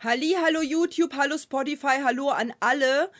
Halli, hallo YouTube, hallo Spotify, hallo an alle.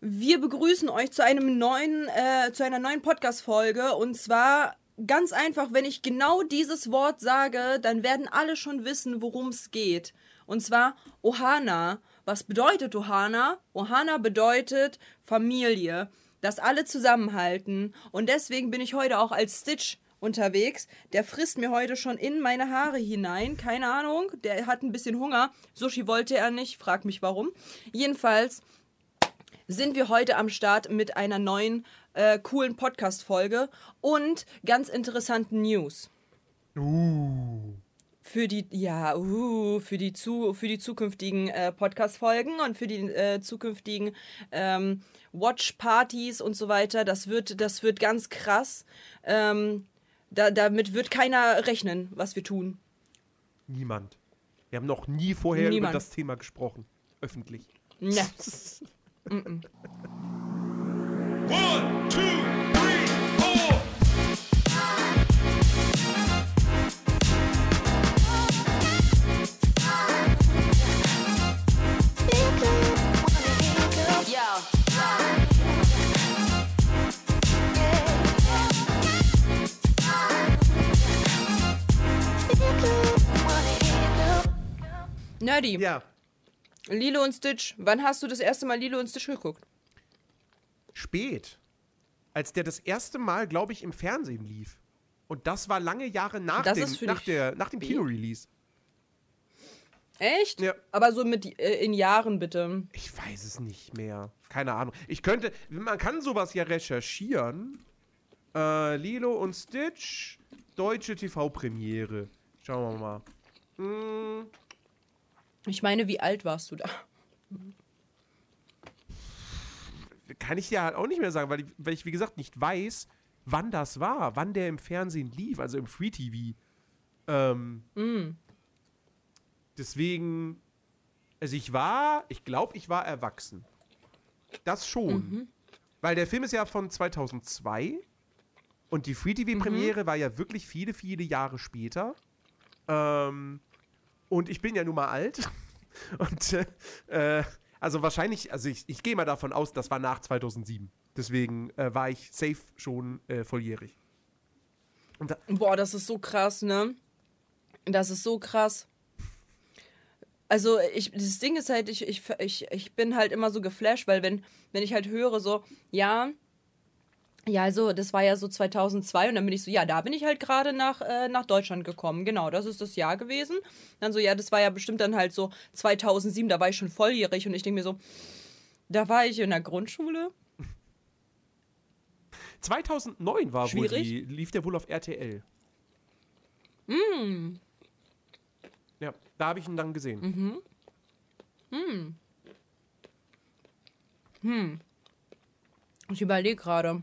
Wir begrüßen euch zu einem neuen, äh, zu einer neuen Podcast-Folge. Und zwar ganz einfach, wenn ich genau dieses Wort sage, dann werden alle schon wissen, worum es geht. Und zwar Ohana. Was bedeutet Ohana? Ohana bedeutet Familie, dass alle zusammenhalten. Und deswegen bin ich heute auch als Stitch unterwegs. Der frisst mir heute schon in meine Haare hinein. Keine Ahnung. Der hat ein bisschen Hunger. Sushi wollte er nicht. Frag mich warum. Jedenfalls sind wir heute am Start mit einer neuen äh, coolen Podcast-Folge und ganz interessanten News. Uh. Für die, ja, uh, für die, zu, für die zukünftigen äh, Podcast-Folgen und für die äh, zukünftigen ähm, Watch-Partys und so weiter. Das wird, das wird ganz krass. Ähm, da, damit wird keiner rechnen, was wir tun. Niemand. Wir haben noch nie vorher Niemand. über das Thema gesprochen. Öffentlich. Ne. mm -mm. One, two, Nerdy, Ja. Lilo und Stitch. Wann hast du das erste Mal Lilo und Stitch geguckt? Spät. Als der das erste Mal, glaube ich, im Fernsehen lief. Und das war lange Jahre nach, Das dem, nach, der, nach dem? Kino-Release. Echt? Ja. Aber so mit äh, in Jahren bitte. Ich weiß es nicht mehr. Keine Ahnung. Ich könnte, man kann sowas ja recherchieren. Äh, Lilo und Stitch, deutsche TV-Premiere. Schauen wir mal. Hm, Ich meine, wie alt warst du da? kann ich dir halt auch nicht mehr sagen, weil ich, weil ich, wie gesagt, nicht weiß, wann das war, wann der im Fernsehen lief, also im Free TV. Ähm, Deswegen, also ich war, ich glaube, ich war erwachsen. Das schon. Weil der Film ist ja von 2002 und die Free TV-Premiere war ja wirklich viele, viele Jahre später. Ähm, und ich bin ja nun mal alt. Und äh, also wahrscheinlich, also ich, ich gehe mal davon aus, das war nach 2007. Deswegen äh, war ich safe schon äh, volljährig. Da, Boah, das ist so krass, ne? Das ist so krass. Also, ich, das Ding ist halt, ich, ich, ich, ich bin halt immer so geflasht, weil wenn, wenn ich halt höre, so, ja, ja, also, das war ja so 2002 und dann bin ich so, ja, da bin ich halt gerade nach, äh, nach Deutschland gekommen. Genau, das ist das Jahr gewesen. Dann so, ja, das war ja bestimmt dann halt so 2007, da war ich schon volljährig und ich denke mir so, da war ich in der Grundschule. 2009 war wohl die, lief der wohl auf RTL. Mm. Ja, da habe ich ihn dann gesehen. Mhm. Ich überlege gerade.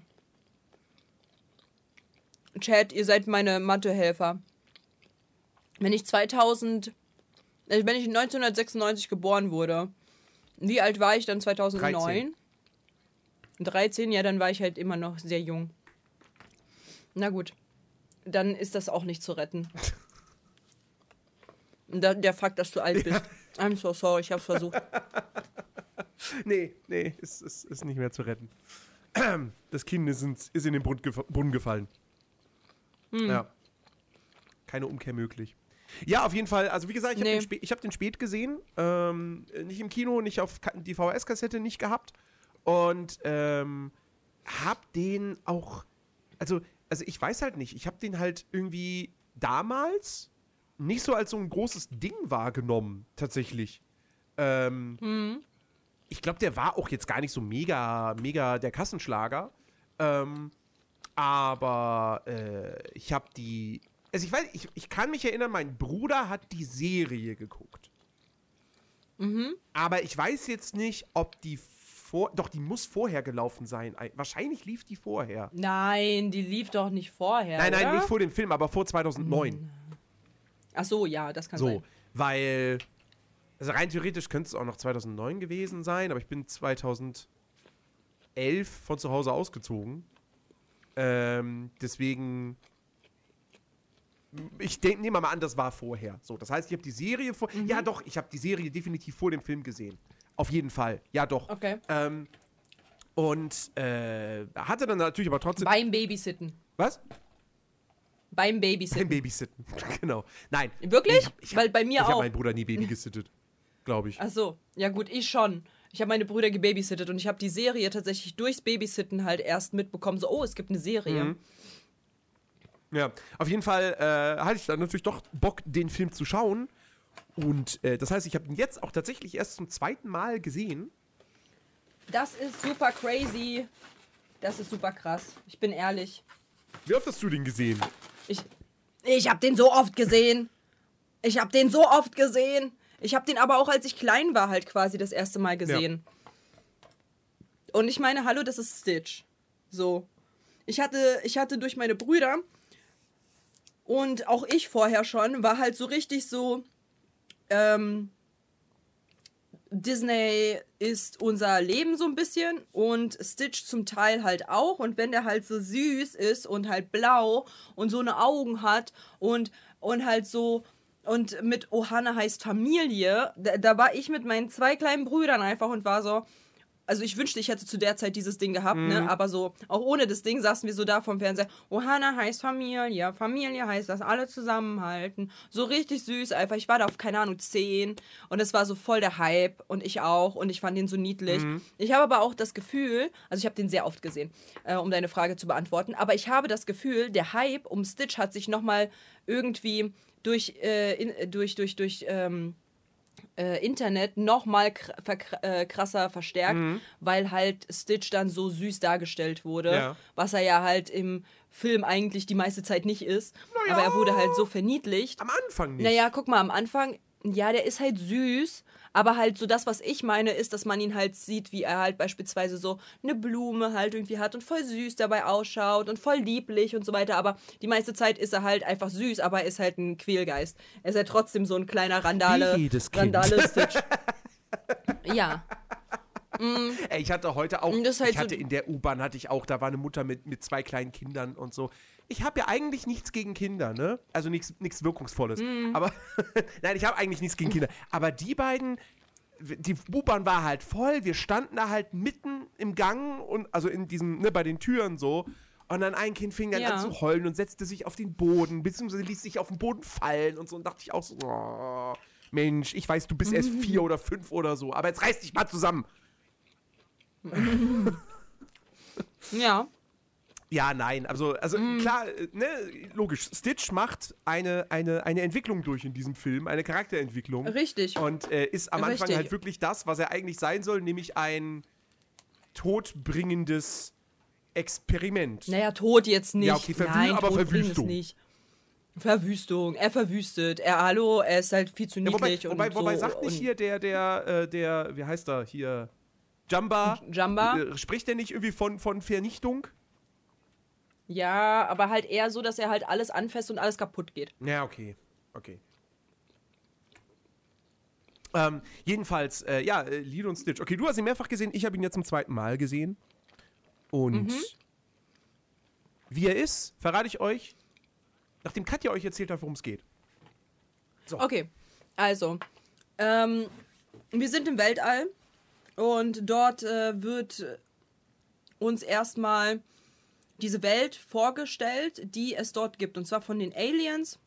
Chat, ihr seid meine Mathehelfer. Wenn ich 2000, äh, wenn ich 1996 geboren wurde, wie alt war ich dann 2009? 13. 13, ja, dann war ich halt immer noch sehr jung. Na gut, dann ist das auch nicht zu retten. Da, der Fakt, dass du alt bist. I'm so sorry, ich hab's versucht. Nee, nee, ist, ist, ist nicht mehr zu retten. Das Kind ist, ins, ist in den Brunnen gefallen. Hm. Ja. Keine Umkehr möglich. Ja, auf jeden Fall. Also wie gesagt, ich habe Nee. den, spä- hab den spät gesehen. Ähm, nicht im Kino, nicht auf die VHS-Kassette nicht gehabt. Und ähm, hab den auch. Also, also ich weiß halt nicht. Ich habe den halt irgendwie damals nicht so als so ein großes Ding wahrgenommen, tatsächlich. Ähm, Hm. ich glaube, der war auch jetzt gar nicht so mega, mega der Kassenschlager. Ähm, aber äh, ich habe die. Also ich weiß, ich, ich kann mich erinnern, mein Bruder hat die Serie geguckt. Mhm. Aber ich weiß jetzt nicht, ob die vor. Doch, die muss vorher gelaufen sein. Ei- Wahrscheinlich lief die vorher. Nein, die lief doch nicht vorher. nein, nein, oder? nicht vor dem Film, aber vor 2009. Ach so, ja, das kann So, sein. weil. Also rein theoretisch könnte es auch noch 2009 gewesen sein, aber ich bin 2011 von zu Hause ausgezogen. Ähm, deswegen ich denk, nehme mal an, das war vorher. So, das heißt, ich habe die Serie vor. Mhm. Ja, doch, ich habe die Serie definitiv vor dem Film gesehen. Auf jeden Fall. Ja, doch. Okay. Ähm, und äh, hatte dann natürlich aber trotzdem. Beim Babysitten. was? Beim Beim Babysitten. Babysitten. genau. Nein. Wirklich? Ich hab, ich Weil bei mir ich habe auch. meinen Bruder nie Baby gesittet. Glaube ich. Ach so, ja gut, ich schon. Ich habe meine Brüder gebabysittet und ich habe die Serie tatsächlich durchs Babysitten halt erst mitbekommen. So, oh, es gibt eine Serie. Mhm. Ja, auf jeden Fall äh, hatte ich dann natürlich doch Bock, den Film zu schauen. Und äh, das heißt, ich habe ihn jetzt auch tatsächlich erst zum zweiten Mal gesehen. Das ist super crazy. Das ist super krass. Ich bin ehrlich. Wie oft hast du den gesehen? Ich, ich habe den so oft gesehen. Ich habe den so oft gesehen. Ich habe den aber auch, als ich klein war, halt quasi das erste Mal gesehen. Und ich meine, hallo, das ist Stitch. So. Ich hatte, ich hatte durch meine Brüder und auch ich vorher schon, war halt so richtig so, ähm, Disney ist unser Leben so ein bisschen und Stitch zum Teil halt auch. Und wenn der halt so süß ist und halt blau und so eine Augen hat und, und halt so und mit Ohana heißt Familie, da, da war ich mit meinen zwei kleinen Brüdern einfach und war so. Also ich wünschte, ich hätte zu der Zeit dieses Ding gehabt, ne? Aber so, auch ohne das Ding saßen wir so da vom Fernseher. Ohana heißt Familie, Familie heißt, dass alle zusammenhalten. So richtig süß einfach. Ich war da auf, keine Ahnung, 10 und es war so voll der Hype und ich auch und ich fand den so niedlich. Ich habe aber auch das Gefühl, also ich habe den sehr oft gesehen, äh, um deine Frage zu beantworten, aber ich habe das Gefühl, der Hype um Stitch hat sich nochmal irgendwie durch, äh, in, durch, durch, durch, ähm, äh, Internet noch mal kr äh, krasser verstärkt, weil halt Stitch dann so süß dargestellt wurde, Ja. was er ja halt im Film eigentlich die meiste Zeit nicht ist. Aber er wurde halt so verniedlicht. Am Anfang nicht. Naja, guck mal, am Anfang, ja, der ist halt süß, aber halt so das, was ich meine, ist, dass man ihn halt sieht, wie er halt beispielsweise so eine Blume halt irgendwie hat und voll süß dabei ausschaut und voll lieblich und so weiter. Aber die meiste Zeit ist er halt einfach süß, aber er ist halt ein Quälgeist. Er ist halt trotzdem so ein kleiner Randale. Wie jedes Kind. Randale Stitch. ja. Ey, ich hatte heute auch, halt ich hatte so- in der U-Bahn hatte ich auch, da war eine Mutter mit, mit zwei kleinen Kindern und so. Ich habe ja eigentlich nichts gegen Kinder, ne? Also nichts nichts Wirkungsvolles. Mhm. Aber nein, ich habe eigentlich nichts gegen Kinder. Aber die beiden, die U-Bahn war halt voll. Wir standen da halt mitten im Gang und also in diesem, ne, bei den Türen so. Und dann ein Kind fing dann Ja. an zu heulen und setzte sich auf den Boden, beziehungsweise ließ sich auf den Boden fallen und so. Und dachte ich auch so, oh, Mensch, ich weiß, du bist erst vier oder fünf oder so, aber jetzt reiß dich mal zusammen. Ja. Ja, nein, also, also Mhm. klar, äh, ne, logisch. Stitch macht eine, eine, eine Entwicklung durch in diesem Film, eine Charakterentwicklung. Richtig. Und äh, ist am Anfang Richtig. halt wirklich das, was er eigentlich sein soll, nämlich ein todbringendes Experiment. Naja, Tod jetzt nicht. Ja, okay, Verwü- Nein, aber Tod Verwüstung. nicht. Verwüstung. Er verwüstet. Er, hallo, er ist halt viel zu Ja, wobei, niedlich wobei, und wobei so. sagt nicht hier der, der, äh, der, wie heißt er, hier, Jumba, Jumba? Äh, spricht der nicht irgendwie von, von Vernichtung? Ja, aber halt eher so, dass er halt alles anfasst und alles kaputt geht. Ja, okay. Okay. Ähm, jedenfalls, äh, ja, äh, Lilo und Stitch. Okay, du hast ihn mehrfach gesehen, ich habe ihn jetzt zum zweiten Mal gesehen. Und Mhm. wie er ist, verrate ich euch, nachdem Katja euch erzählt hat, worum es geht. Okay, also, ähm, wir sind im Weltall und dort äh, wird uns erstmal diese Welt vorgestellt, die es dort gibt. Und zwar von den Aliens.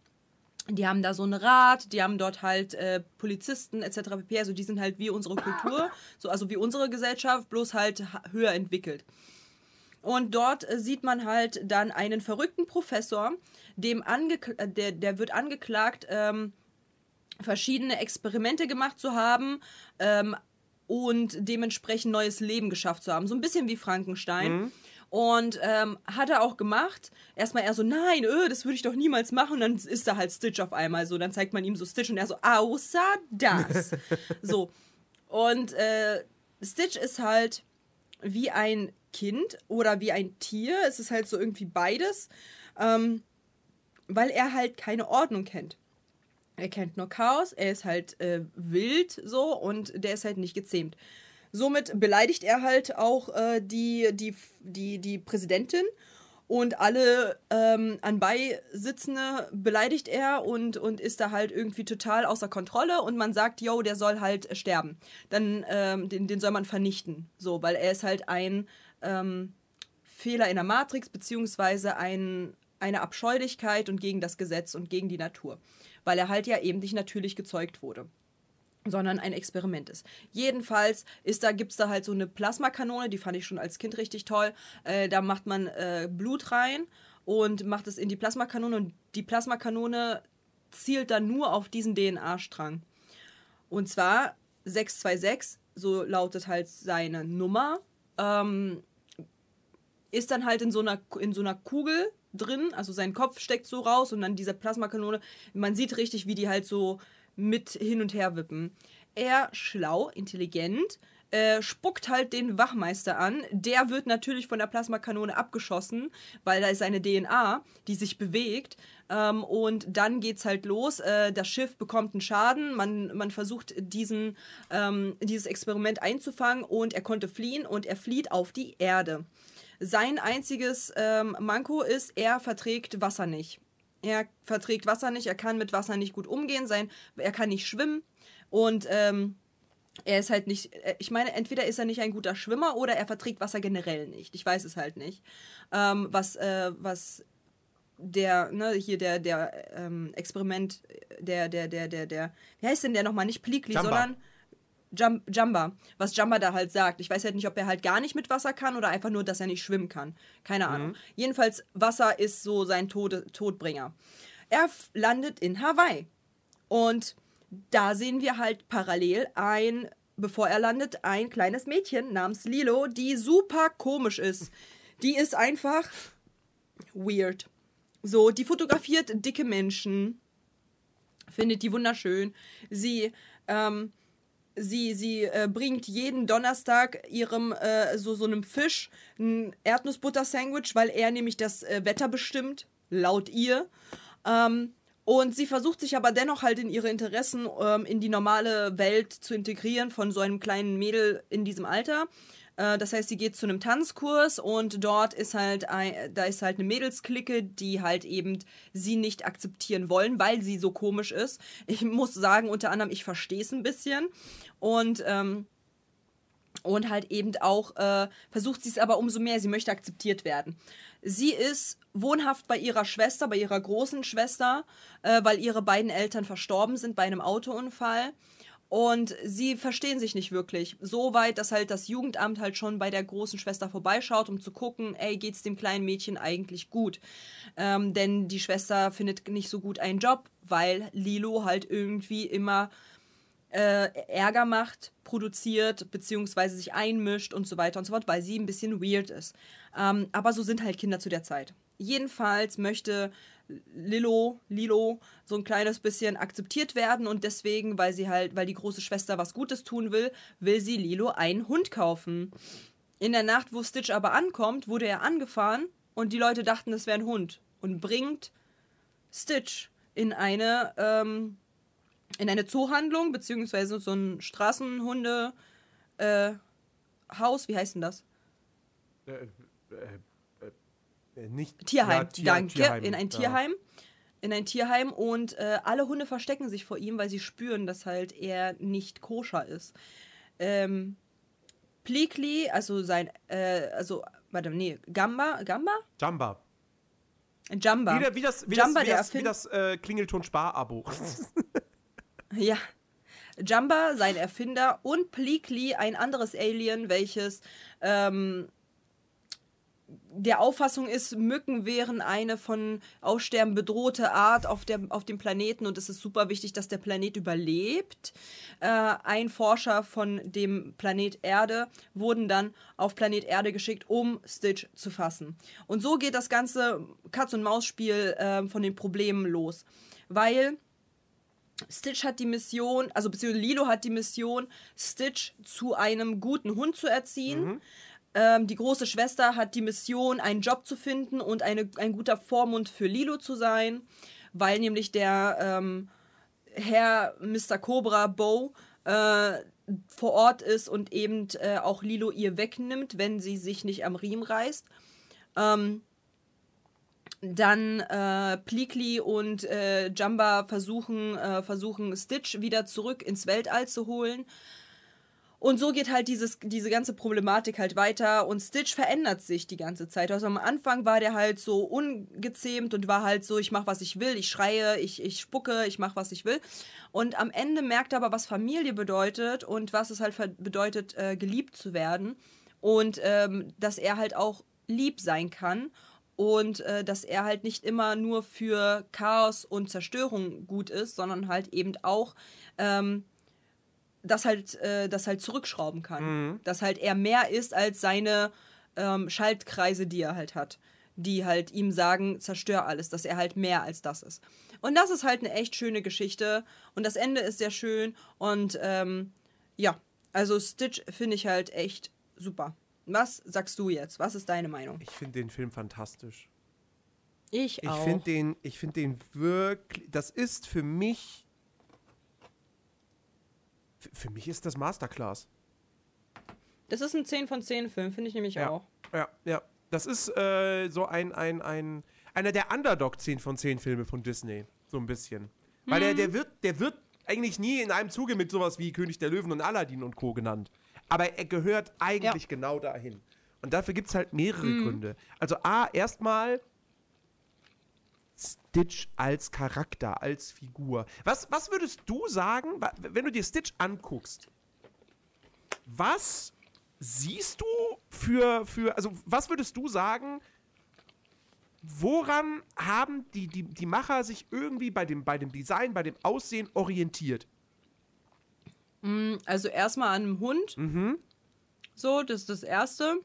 Die haben da so ein Rad, die haben dort halt äh, Polizisten etc. pp. Also die sind halt wie unsere Kultur, so, also wie unsere Gesellschaft, bloß halt ha- höher entwickelt. Und dort äh, sieht man halt dann einen verrückten Professor, dem äh, der, der wird angeklagt, ähm, verschiedene Experimente gemacht zu haben ähm, und dementsprechend neues Leben geschafft zu haben. So ein bisschen wie Frankenstein. Und ähm, hat er auch gemacht. Erstmal er so, nein, öh, das würde ich doch niemals machen. Und dann ist da halt Stitch auf einmal so. Dann zeigt man ihm so Stitch und er so, außer das. so. Und äh, Stitch ist halt wie ein Kind oder wie ein Tier. Es ist halt so irgendwie beides. Ähm, weil er halt keine Ordnung kennt. Er kennt nur Chaos, er ist halt äh, wild so und der ist halt nicht gezähmt. Somit beleidigt er halt auch äh, die, die, die, die Präsidentin Und alle ähm, Anbeisitzende beleidigt er und, und ist da halt irgendwie total außer Kontrolle und man sagt, yo, der soll halt sterben. Dann, ähm, den, den soll man vernichten. So, weil er ist halt ein ähm, Fehler in der Matrix, beziehungsweise ein, eine Abscheulichkeit und gegen das Gesetz und gegen die Natur. Weil er halt ja eben nicht natürlich gezeugt wurde sondern ein Experiment ist. Jedenfalls ist da, gibt es da halt so eine Plasmakanone, die fand ich schon als Kind richtig toll. Äh, da macht man äh, Blut rein und macht es in die Plasmakanone und die Plasmakanone zielt dann nur auf diesen DNA-Strang. Und zwar 626, so lautet halt seine Nummer, ähm, ist dann halt in so einer, in so einer Kugel drin, also sein Kopf steckt so raus und dann diese Plasmakanone, man sieht richtig, wie die halt so mit hin und her wippen. Er, schlau, intelligent, äh, spuckt halt den Wachmeister an. Der wird natürlich von der Plasmakanone abgeschossen, weil da ist eine DNA, die sich bewegt. Ähm, und dann geht's halt los. Äh, das Schiff bekommt einen Schaden. Man, man versucht, diesen, ähm, dieses Experiment einzufangen und er konnte fliehen und er flieht auf die Erde. Sein einziges ähm, Manko ist, er verträgt Wasser nicht. Er verträgt Wasser nicht, er kann mit Wasser nicht gut umgehen, sein, er kann nicht schwimmen und ähm, er ist halt nicht, äh, ich meine, entweder ist er nicht ein guter Schwimmer oder er verträgt Wasser generell nicht. Ich weiß es halt nicht. Ähm, was, äh, was der, ne, hier der, der ähm, Experiment, der, der, der, der, der, wie heißt denn der nochmal? Nicht Plikli, sondern Jum Jumba, was Jumba da halt sagt. Ich weiß halt nicht, ob er halt gar nicht mit Wasser kann oder einfach nur, dass er nicht schwimmen kann. Keine Ahnung. Jedenfalls, Wasser ist so sein Tode Todbringer. Er landet in Hawaii. Und da sehen wir halt parallel ein, bevor er landet, ein kleines Mädchen namens Lilo, die super komisch ist. Die ist einfach weird. So, die fotografiert dicke Menschen, findet die wunderschön. Sie, ähm, sie, sie äh, bringt jeden Donnerstag ihrem äh, so, so einem Fisch ein Erdnussbutter-Sandwich, weil er nämlich das äh, Wetter bestimmt, laut ihr. Ähm, und sie versucht sich aber dennoch halt in ihre Interessen ähm, in die normale Welt zu integrieren von so einem kleinen Mädel in diesem Alter. Äh, das heißt, sie geht zu einem Tanzkurs und dort ist halt ein, da ist halt eine Mädelsklicke, die halt eben sie nicht akzeptieren wollen, weil sie so komisch ist. Ich muss sagen, unter anderem, ich verstehe es ein bisschen. Und ähm, und halt eben auch äh, versucht sie es aber umso mehr, sie möchte akzeptiert werden. Sie ist wohnhaft bei ihrer Schwester, bei ihrer großen Schwester, äh, weil ihre beiden Eltern verstorben sind bei einem Autounfall. Und sie verstehen sich nicht wirklich. So weit, dass halt das Jugendamt halt schon bei der großen Schwester vorbeischaut, um zu gucken, ey, geht's dem kleinen Mädchen eigentlich gut? Ähm, denn die Schwester findet nicht so gut einen Job, weil Lilo halt irgendwie immer äh, Ärger macht, produziert, beziehungsweise sich einmischt und so weiter und so fort, weil sie ein bisschen weird ist. Ähm, aber so sind halt Kinder zu der Zeit. Jedenfalls möchte Lilo, Lilo so ein kleines bisschen akzeptiert werden und deswegen, weil sie halt, weil die große Schwester was Gutes tun will, will sie Lilo einen Hund kaufen. In der Nacht, wo Stitch aber ankommt, wurde er angefahren und die Leute dachten, es wäre ein Hund und bringt Stitch in eine ähm, in eine Zoohandlung, beziehungsweise so ein Straßenhunde äh, Haus, wie heißt denn das? Äh, äh, nicht Tierheim, Ja, Tier- danke, Tierheim, in ein ja. Tierheim. In ein Tierheim und äh, alle Hunde verstecken sich vor ihm, weil sie spüren, dass halt er nicht koscher ist. Ähm, Pleakly, also sein, äh, also, warte, nee, Gamba, Gamba? Jumba. Jumba. Wie, der- wie das, wie Jumba, das, wie der das, wie das äh, Klingelton-Spar-Abo. Ja. Jumba, sein Erfinder, und Pleakly, ein anderes Alien, welches ähm, der Auffassung ist, Mücken wären eine von Aussterben bedrohte Art auf, der, auf dem Planeten und es ist super wichtig, dass der Planet überlebt. Äh, ein Forscher von dem Planet Erde wurden dann auf Planet Erde geschickt, um Stitch zu fassen. Und so geht das ganze Katz-und-Maus-Spiel äh, von den Problemen los. Weil Stitch hat die Mission, also beziehungsweise Lilo hat die Mission, Stitch zu einem guten Hund zu erziehen. Ähm, die große Schwester hat die Mission, einen Job zu finden und eine, ein guter Vormund für Lilo zu sein, weil nämlich der ähm, Herr Mr. Cobra Bo äh, vor Ort ist und eben äh, auch Lilo ihr wegnimmt, wenn sie sich nicht am Riemen reißt. Ähm, Dann äh, Pleakley und äh, Jumba versuchen, äh, versuchen Stitch wieder zurück ins Weltall zu holen. Und so geht halt dieses, diese ganze Problematik halt weiter und Stitch verändert sich die ganze Zeit. Also am Anfang war der halt so ungezähmt und war halt so, ich mach was ich will, ich schreie, ich, ich spucke, ich mach was ich will. Und am Ende merkt er aber, was Familie bedeutet und was es halt bedeutet, äh, geliebt zu werden. Und ähm, dass er halt auch lieb sein kann und äh, dass er halt nicht immer nur für Chaos und Zerstörung gut ist, sondern halt eben auch ähm, das halt, äh, das halt zurückschrauben kann. Dass halt er mehr ist als seine ähm, Schaltkreise, die er halt hat. Die halt ihm sagen, zerstör alles, dass er halt mehr als das ist. Und das ist halt eine echt schöne Geschichte. Und das Ende ist sehr schön. Und ähm, ja, also Stitch finde ich halt echt super. Was sagst du jetzt? Was ist deine Meinung? Ich finde den Film fantastisch. Ich Ich auch. finde den, ich finde den wirklich, das ist für mich, für, mich ist das Masterclass. das ist ein 10 von 10 Film, finde ich nämlich Ja. auch. Ja, ja. Das ist äh, so ein, ein, ein, einer der Underdog 10 von 10 Filme von Disney. So ein bisschen. Weil der, der wird, der wird eigentlich nie in einem Zuge mit sowas wie König der Löwen und Aladdin und Co. genannt. Aber er gehört eigentlich genau dahin. Und dafür gibt es halt mehrere Gründe. Also A, erstmal Stitch als Charakter, als Figur. Was, was würdest du sagen, wenn du dir Stitch anguckst? Was siehst du für, für, also was würdest du sagen, woran haben die, die, die Macher sich irgendwie bei dem, bei dem Design, bei dem Aussehen orientiert? Also erstmal an einem Hund. Mhm. So, das ist das Erste.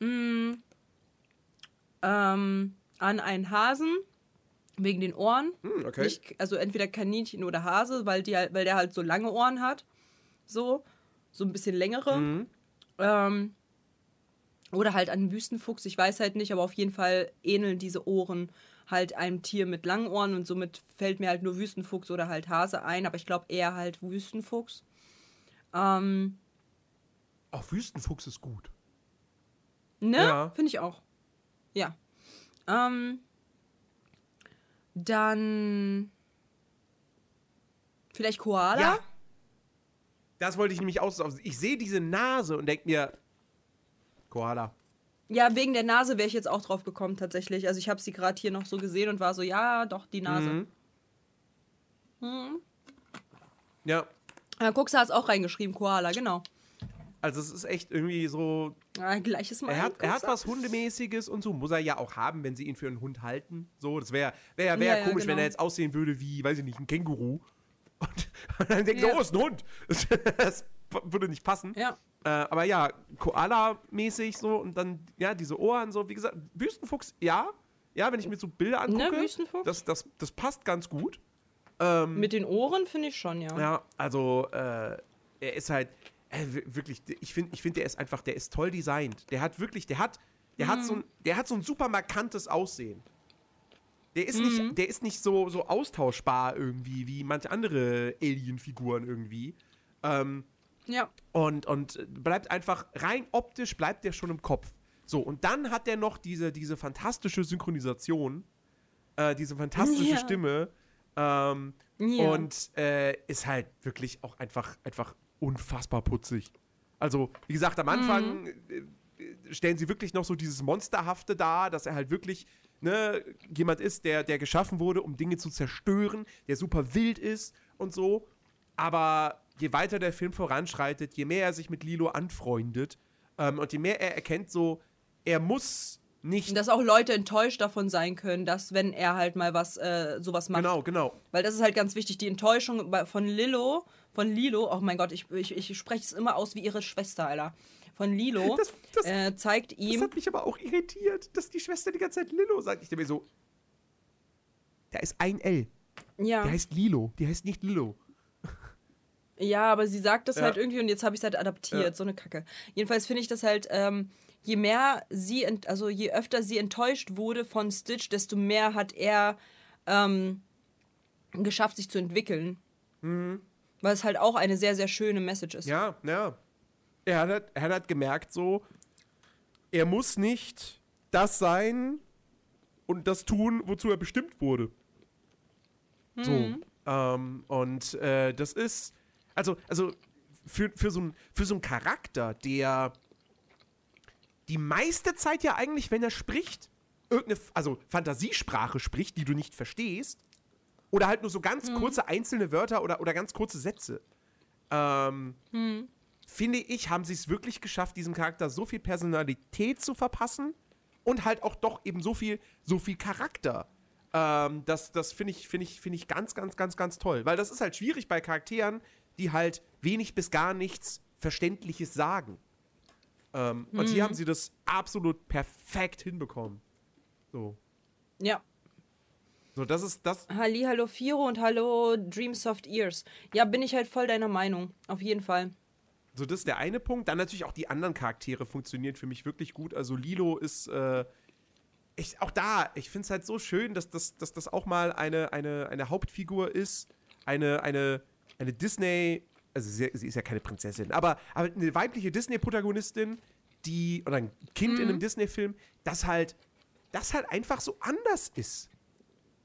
Mm, ähm, an einen Hasen. Wegen den Ohren. Hm, okay. Nicht, also entweder Kaninchen oder Hase, weil, die, halt- weil der halt so lange Ohren hat. So. So ein bisschen längere. Mhm. Ähm, oder halt an einen Wüstenfuchs. Ich weiß halt nicht, aber auf jeden Fall ähneln diese Ohren halt einem Tier mit langen Ohren und somit fällt mir halt nur Wüstenfuchs oder halt Hase ein, aber ich glaube eher halt Wüstenfuchs. Ähm, Auch Wüstenfuchs ist gut. Ne? Ja. Finde ich auch. Ja. Ähm, dann vielleicht Koala? Ja. Das wollte ich nämlich aus. Ich sehe diese Nase und denke mir, Koala. Ja, wegen der Nase wäre ich jetzt auch drauf gekommen tatsächlich. Also ich habe sie gerade hier noch so gesehen und war so, ja, doch, die Nase. Mhm. Mhm. Ja, Ja, Kuxa hat es auch reingeschrieben, Koala, genau. Also es ist echt irgendwie so. Ja, gleiches Mal. Er hat, er hat was Hundemäßiges und so, muss er ja auch haben, wenn sie ihn für einen Hund halten. So, das wäre wär, wär Ja, ja, komisch, wenn genau. er jetzt aussehen würde wie, weiß ich nicht, ein Känguru. Und, und dann denkt Ja. oh, ist ein Hund. Das würde nicht passen. Ja. Äh, aber ja, Koala-mäßig so und dann, ja, diese Ohren so, wie gesagt, Wüstenfuchs, ja. Ja, wenn ich mir so Bilder angucke, Ne, Wüstenfuchs? das, das, das passt ganz gut. Ähm, Mit den Ohren finde ich schon, ja. ja, also äh, er ist halt äh, wi- wirklich, ich finde, ich finde, der ist einfach, der ist toll designt. Der hat wirklich, der hat, der hat so ein, der hat so ein super markantes Aussehen. Der ist nicht, der ist nicht so, so austauschbar irgendwie wie manche andere Alien-Figuren irgendwie. Ähm, Ja. und, und bleibt einfach rein optisch bleibt der schon im Kopf. So, und dann hat er noch diese, diese fantastische Synchronisation, äh, diese fantastische Ja. Stimme. Ähm, Ja. Und äh, ist halt wirklich auch einfach, einfach unfassbar putzig. Also, wie gesagt, am Anfang Mhm. äh, stellen sie wirklich noch so dieses Monsterhafte dar, dass er halt wirklich ne, jemand ist, der, der geschaffen wurde, um Dinge zu zerstören, der super wild ist und so. Aber je weiter der Film voranschreitet, je mehr er sich mit Lilo anfreundet ähm, und je mehr er erkennt, so, er muss nicht. Dass auch Leute enttäuscht davon sein können, dass wenn er halt mal was, äh, sowas macht. genau, genau. Weil das ist halt ganz wichtig, die Enttäuschung von Lilo, von Lilo, oh mein Gott, ich, ich, ich spreche es immer aus wie ihre Schwester, Alter. Von Lilo Das- das- äh, zeigt Das ihm, hat mich aber auch irritiert, dass die Schwester die ganze Zeit Lilo sagt. Ich denke mir so, da ist ein L. ja, Der heißt Lilo, die heißt nicht Lilo. ja, aber sie sagt das Ja. halt irgendwie und jetzt habe ich es halt adaptiert, Ja. so eine Kacke. Jedenfalls finde ich das halt, ähm, je mehr sie, also je öfter sie enttäuscht wurde von Stitch, desto mehr hat er ähm, geschafft, sich zu entwickeln. Weil es halt auch eine sehr, sehr schöne Message ist. Mhm. Ja, ja. Er hat, er hat halt gemerkt, so, er muss nicht das sein, und das tun, wozu er bestimmt wurde. So. Ähm, und äh, das ist, also, also für, für, so ein, für so einen Charakter, der die meiste Zeit ja eigentlich, wenn er spricht, irgendeine, also Fantasiesprache spricht, die du nicht verstehst, oder halt nur so ganz kurze einzelne Wörter oder, oder ganz kurze Sätze. Ähm, finde ich, haben sie es wirklich geschafft, diesem Charakter so viel Personalität zu verpassen und halt auch doch eben so viel, so viel Charakter. Ähm, das das finde ich, finde ich, finde ich ganz, ganz, ganz, ganz toll. Weil das ist halt schwierig bei Charakteren, die halt wenig bis gar nichts Verständliches sagen. Ähm, Und hier haben sie das absolut perfekt hinbekommen. So. Ja. So, das ist das. Halli, hallo Firo und hallo Dreamsoft Ears. Ja, bin ich halt voll deiner Meinung. Auf jeden Fall. So, das ist der eine Punkt. Dann natürlich auch die anderen Charaktere funktionieren für mich wirklich gut. Also Lilo ist, äh, ich, auch da, ich finde es halt so schön, dass das, dass das auch mal eine, eine, eine Hauptfigur ist. Eine, eine, eine Disney, also sie, sie ist ja keine Prinzessin, aber, aber eine weibliche Disney-Protagonistin, die, oder ein Kind in einem Disney-Film, das halt, das halt einfach so anders ist.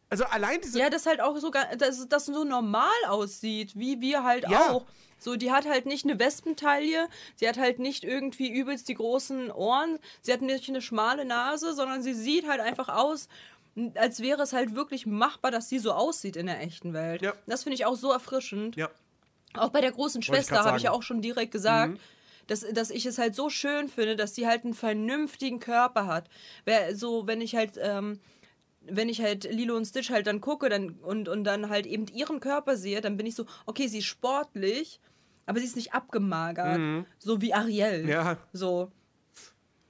Also allein diese. Ja, das halt auch so, dass das so normal aussieht, wie wir halt Ja. auch. So, die hat halt nicht eine Wespentaille, sie hat halt nicht irgendwie übelst die großen Ohren, sie hat nicht eine schmale Nase, sondern sie sieht halt einfach aus, als wäre es halt wirklich machbar, dass sie so aussieht in der echten Welt. Ja. Das finde ich auch so erfrischend. ja. Auch bei der großen Schwester habe ich ja. Mhm. auch schon direkt gesagt, dass, dass ich es halt so schön finde, dass sie halt einen vernünftigen Körper hat. So, wenn ich halt, ähm, wenn ich halt Lilo und Stitch halt dann gucke dann, und, und dann halt eben ihren Körper sehe, dann bin ich so, okay, sie ist sportlich, aber sie ist nicht abgemagert. So wie Ariel. Mhm. Ja. So.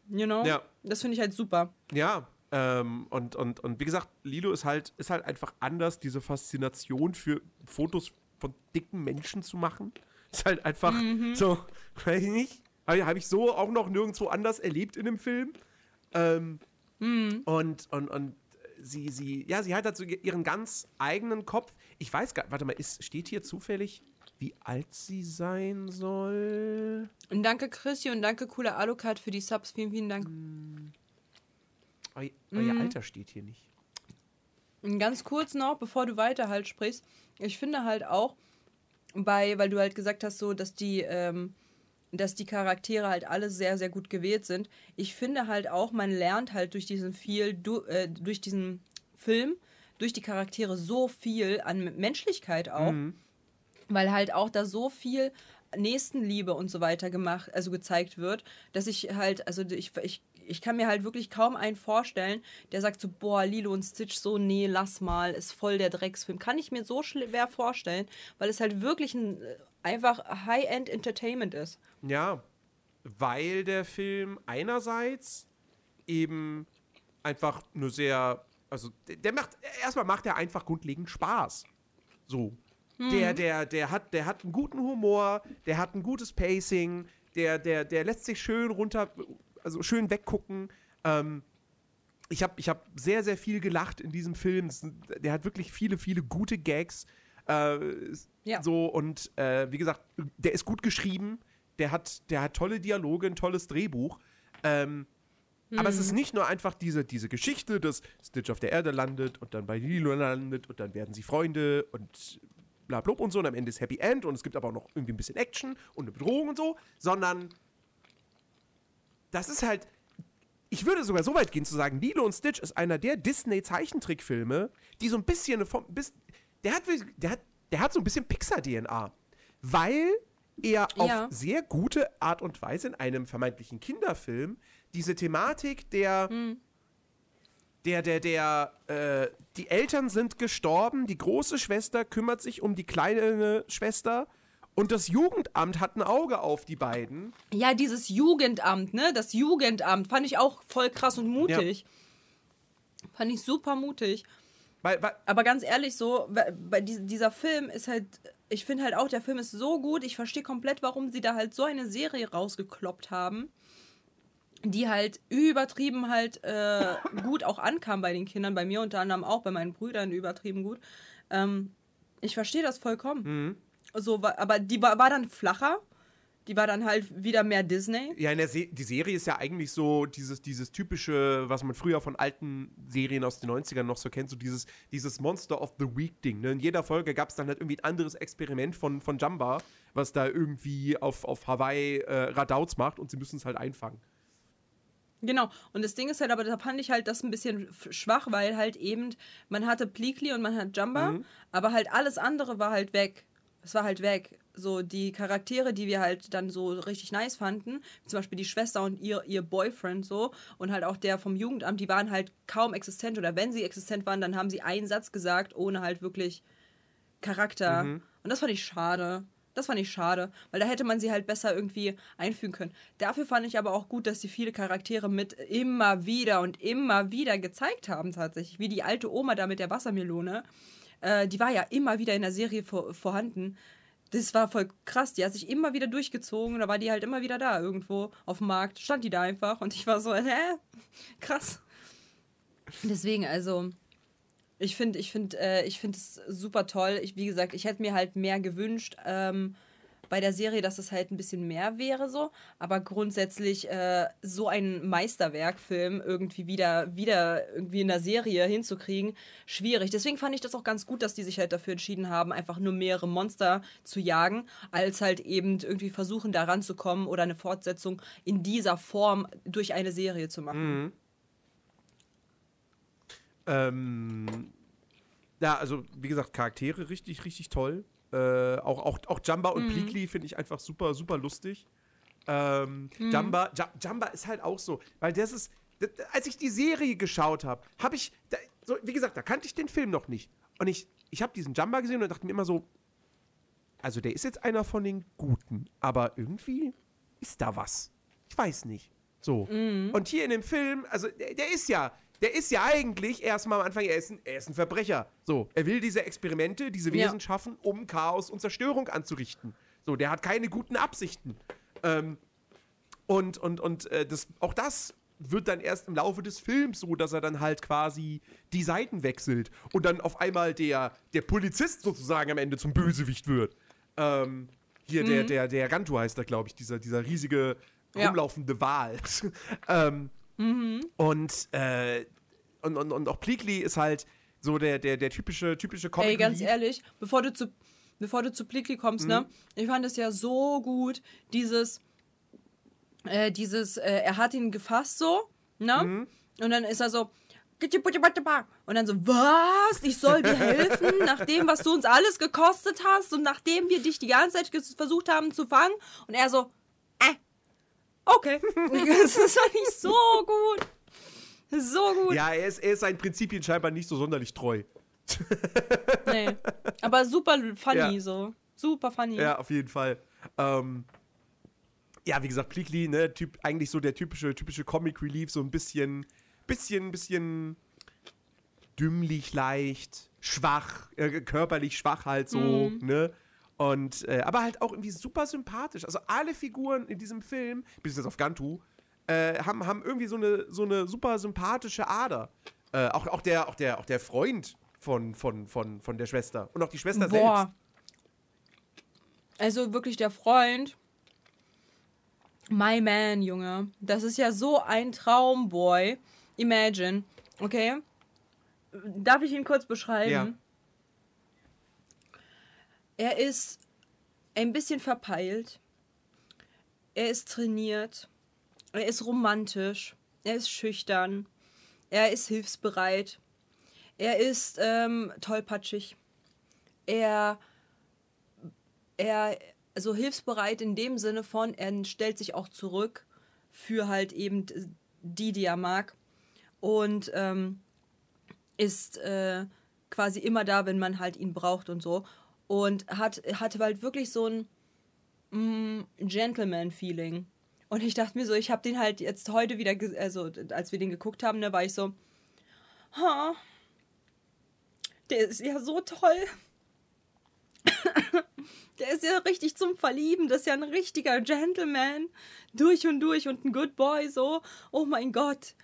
You know? Ja. Das finde ich halt super. Ja, ähm, und, und, und wie gesagt, Lilo ist halt, ist halt einfach anders, diese Faszination für Fotos von dicken Menschen zu machen. Ist halt einfach so, weiß ich nicht, habe hab ich so auch noch nirgendwo anders erlebt in dem Film. Ähm, Und, und, und sie, sie, ja, sie hat halt so ihren ganz eigenen Kopf. Ich weiß gar warte mal, ist, steht hier zufällig, wie alt sie sein soll? Und danke Chrissy und danke cooler Alucard für die Subs. Vielen, vielen Dank. Eu, euer Alter steht hier nicht. Ganz kurz noch, bevor du weiter halt sprichst. Ich finde halt auch, bei, weil du halt gesagt hast, so, dass die, ähm, dass die Charaktere halt alle sehr, sehr gut gewählt sind. Ich finde halt auch, man lernt halt durch diesen viel, du, äh, durch diesen Film, durch die Charaktere so viel an Menschlichkeit auch, weil halt auch da so viel Nächstenliebe und so weiter gemacht, also gezeigt wird, dass ich halt, also ich, ich, ich kann mir halt wirklich kaum einen vorstellen, der sagt so, boah, Lilo und Stitch, so, nee, lass mal, ist voll der Drecksfilm. Kann ich mir so schwer vorstellen, weil es halt wirklich ein äh, einfach High-End Entertainment ist. Ja, weil der Film einerseits eben einfach nur sehr, also der- macht, erstmal macht er einfach grundlegend Spaß. So. Der, der, der hat, der hat einen guten Humor, der hat ein gutes Pacing, der, der, der lässt sich schön runter, also schön weggucken. Ähm, ich habe ich hab sehr, sehr viel gelacht in diesem Film. Der hat wirklich viele, viele gute Gags. Äh, Ja. So, und äh, wie gesagt, der ist gut geschrieben. Der hat, der hat tolle Dialoge, ein tolles Drehbuch. Ähm, Aber es ist nicht nur einfach diese, diese Geschichte, dass Stitch auf der Erde landet und dann bei Lilo landet und dann werden sie Freunde und bla blub und so und am Ende ist Happy End und es gibt aber auch noch irgendwie ein bisschen Action und eine Bedrohung und so, sondern das ist halt, ich würde sogar so weit gehen zu sagen, Lilo und Stitch ist einer der Disney-Zeichentrickfilme, die so ein bisschen eine Form, bis, der hat, der hat, der hat so ein bisschen Pixar-DNA, weil er auf Ja. sehr gute Art und Weise in einem vermeintlichen Kinderfilm diese Thematik der der, der, der, äh, die Eltern sind gestorben, die große Schwester kümmert sich um die kleine Schwester und das Jugendamt hat ein Auge auf die beiden. Ja, dieses Jugendamt, ne? Das Jugendamt fand ich auch voll krass und mutig. Fand ich super mutig. Weil, weil, Aber ganz ehrlich, so, bei bei dies- dieser Film ist halt, ich finde halt auch, der Film ist so gut, ich verstehe komplett, warum sie da halt so eine Serie rausgekloppt haben, die halt übertrieben halt äh, gut auch ankam bei den Kindern, bei mir unter anderem auch, bei meinen Brüdern übertrieben gut. Ähm, ich verstehe das vollkommen. So, aber die war, war dann flacher. Die war dann halt wieder mehr Disney. Ja, in der Se die Serie ist ja eigentlich so dieses, dieses typische, was man früher von alten Serien aus den 90ern noch so kennt, so dieses, dieses Monster of the Week-Ding. Ne? In jeder Folge gab es dann halt irgendwie ein anderes Experiment von, von Jamba, was da irgendwie auf, auf Hawaii äh, Radauts macht und sie müssen es halt einfangen. Genau. Und das Ding ist halt, aber da fand ich halt das ein bisschen schwach, weil halt eben, man hatte Pleakley und man hat Jumba, Mhm. aber halt alles andere war halt weg. Es war halt weg. So die Charaktere, die wir halt dann so richtig nice fanden, zum Beispiel die Schwester und ihr, ihr Boyfriend so und halt auch der vom Jugendamt, die waren halt kaum existent oder wenn sie existent waren, dann haben sie einen Satz gesagt, ohne halt wirklich Charakter. Mhm. Und das fand ich schade. Das fand ich schade, weil da hätte man sie halt besser irgendwie einfügen können. Dafür fand ich aber auch gut, dass sie viele Charaktere mit immer wieder und immer wieder gezeigt haben, tatsächlich. Wie die alte Oma da mit der Wassermelone. Äh, die war ja immer wieder in der Serie vor, vorhanden. Das war voll krass. Die hat sich immer wieder durchgezogen. Da war die halt immer wieder da irgendwo auf dem Markt. Stand die da einfach und ich war so, hä? Krass. Deswegen, also, ich finde, ich finde, äh, ich es super toll. Ich, wie gesagt, ich hätte mir halt mehr gewünscht ähm, bei der Serie, dass es halt ein bisschen mehr wäre so. Aber grundsätzlich äh, so ein Meisterwerkfilm irgendwie wieder, wieder irgendwie in der Serie hinzukriegen, schwierig. Deswegen fand ich das auch ganz gut, dass die sich halt dafür entschieden haben, einfach nur mehrere Monster zu jagen, als halt eben irgendwie versuchen, da ranzukommen oder eine Fortsetzung in dieser Form durch eine Serie zu machen. Ähm, ja, also wie gesagt, Charaktere richtig, richtig toll. Äh, auch, auch, auch Jumba und Pleakley finde ich einfach super, super lustig. Ähm, Jumba, Ja- Jumba ist halt auch so, weil das ist, als ich die Serie geschaut habe, habe ich, da, so, wie gesagt, da kannte ich den Film noch nicht. Und ich, ich habe diesen Jumba gesehen und dachte mir immer so, also der ist jetzt einer von den Guten, aber irgendwie ist da was. Ich weiß nicht. So. Und hier in dem Film, also der, der ist ja, der ist ja eigentlich erstmal am Anfang, er ist, ein, er ist ein Verbrecher. So, er will diese Experimente, diese Ja. Wesen schaffen, um Chaos und Zerstörung anzurichten. So, der hat keine guten Absichten. Ähm, und und, und äh, das, auch das wird dann erst im Laufe des Films so, dass er dann halt quasi die Seiten wechselt und dann auf einmal der, der Polizist sozusagen am Ende zum Bösewicht wird. Ähm, hier, der, der, der Gantu heißt da, glaube ich, dieser, dieser riesige Ja. rumlaufende Wal. ähm, und, äh, und, und, und auch Pleakley ist halt so der, der, der typische, typische Comic Ey, ganz ehrlich, bevor du zu, bevor du zu Plickly kommst, ne? Ich fand es ja so gut, dieses, äh, dieses, äh, er hat ihn gefasst so, ne? Und dann ist er so, und dann so, was? Ich soll dir helfen, nach dem, was du uns alles gekostet hast und nachdem wir dich die ganze Zeit versucht haben zu fangen. Und er so, okay. Das fand ich so gut. So gut. Ja, er ist, er ist seinen Prinzipien scheinbar nicht so sonderlich treu. Nee. Aber super funny Ja. so. Super funny. Ja, auf jeden Fall. Ähm, ja, wie gesagt, Pleakley, ne, typ, eigentlich so der typische, typische Comic Relief, so ein bisschen, bisschen, bisschen dümmlich leicht, schwach, äh, körperlich schwach halt so, ne? Und, äh, aber halt auch irgendwie super sympathisch. Also alle Figuren in diesem Film, bis jetzt auf Gantu, äh, haben, haben irgendwie so eine, so eine super sympathische Ader. Äh, auch, auch, der, auch, der, auch der Freund von, von, von, von der Schwester. Und auch die Schwester selbst. Boah. Also wirklich der Freund. My man, Junge. Das ist ja so ein Traumboy. Imagine. Okay? Darf ich ihn kurz beschreiben? Ja. Er ist ein bisschen verpeilt. Er ist trainiert. Er ist romantisch. Er ist schüchtern. Er ist hilfsbereit. Er ist ähm, tollpatschig. Er, er, also hilfsbereit in dem Sinne von, er stellt sich auch zurück für halt eben die, die er mag. Und ähm, ist äh, quasi immer da, wenn man halt ihn braucht und so. Und hat, hatte halt wirklich so ein mm, Gentleman-Feeling. Und ich dachte mir so, ich habe den halt jetzt heute wieder, also als wir den geguckt haben, da war ich so, ha, der ist ja so toll. der ist ja richtig zum Verlieben. Das ist ja ein richtiger Gentleman. Durch und durch und ein Good Boy, so. Oh mein Gott.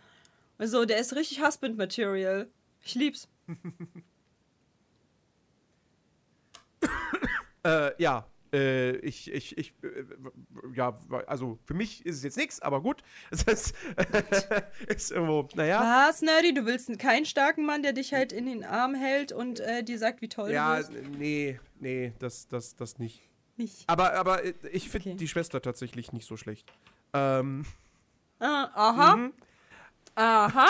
Also, der ist richtig Husband-Material. Ich lieb's. Äh, ja, Äh, ich, ich, ich, äh, ja, also für mich ist es jetzt nichts, aber gut. Es ist, ist irgendwo, naja. Was, Nerdy? Du willst keinen starken Mann, der dich halt in den Arm hält und äh, dir sagt, wie toll Ja, du bist? nee, nee, das, das, das nicht. Nicht. Aber, aber äh, ich finde Okay. die Schwester tatsächlich nicht so schlecht. Ähm, Ah, aha. mhm. Aha.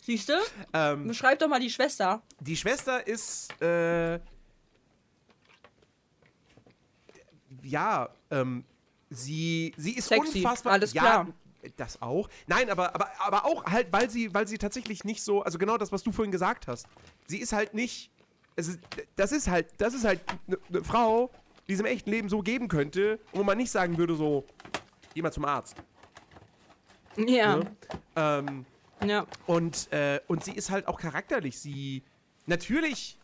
Siehst du? ähm, Beschreib doch mal die Schwester. die Schwester ist, äh, ja, ähm, sie, sie ist Sexy, unfassbar. alles ja, klar. Das auch. Nein, aber, aber, aber auch halt, weil sie, weil sie tatsächlich nicht so, also genau das, was du vorhin gesagt hast. Sie ist halt nicht, ist, das ist halt, das ist halt eine ne Frau, die es im echten Leben so geben könnte, wo man nicht sagen würde so, geh mal zum Arzt. Ja. Ne? Ähm, Ja. und, äh, und sie ist halt auch charakterlich. Sie. Natürlich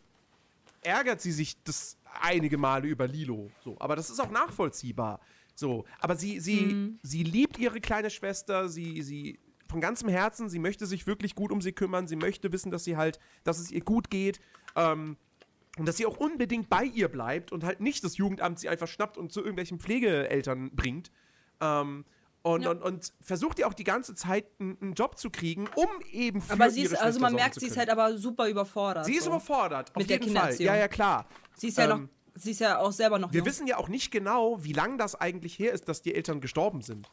ärgert sie sich das einige Male über Lilo. So, aber das ist auch nachvollziehbar. So, aber sie, sie, sie liebt ihre kleine Schwester, sie, sie von ganzem Herzen, sie möchte sich wirklich gut um sie kümmern, sie möchte wissen, dass sie halt, dass es ihr gut geht. Ähm, und dass sie auch unbedingt bei ihr bleibt und halt nicht das Jugendamt sie einfach schnappt und zu irgendwelchen Pflegeeltern bringt. Ähm, und, Ja. und, und versucht ihr auch die ganze Zeit einen, Job zu kriegen, um eben für Aber sie ist, also man merkt, sie ist halt aber super überfordert. Sie ist so. überfordert, auf Mit der jeden Fall. Ja, ja, klar. Sie ist ja Ähm, noch, sie ist ja auch selber noch Wir jung. wissen ja auch nicht genau, wie lange das eigentlich her ist, dass die Eltern gestorben sind.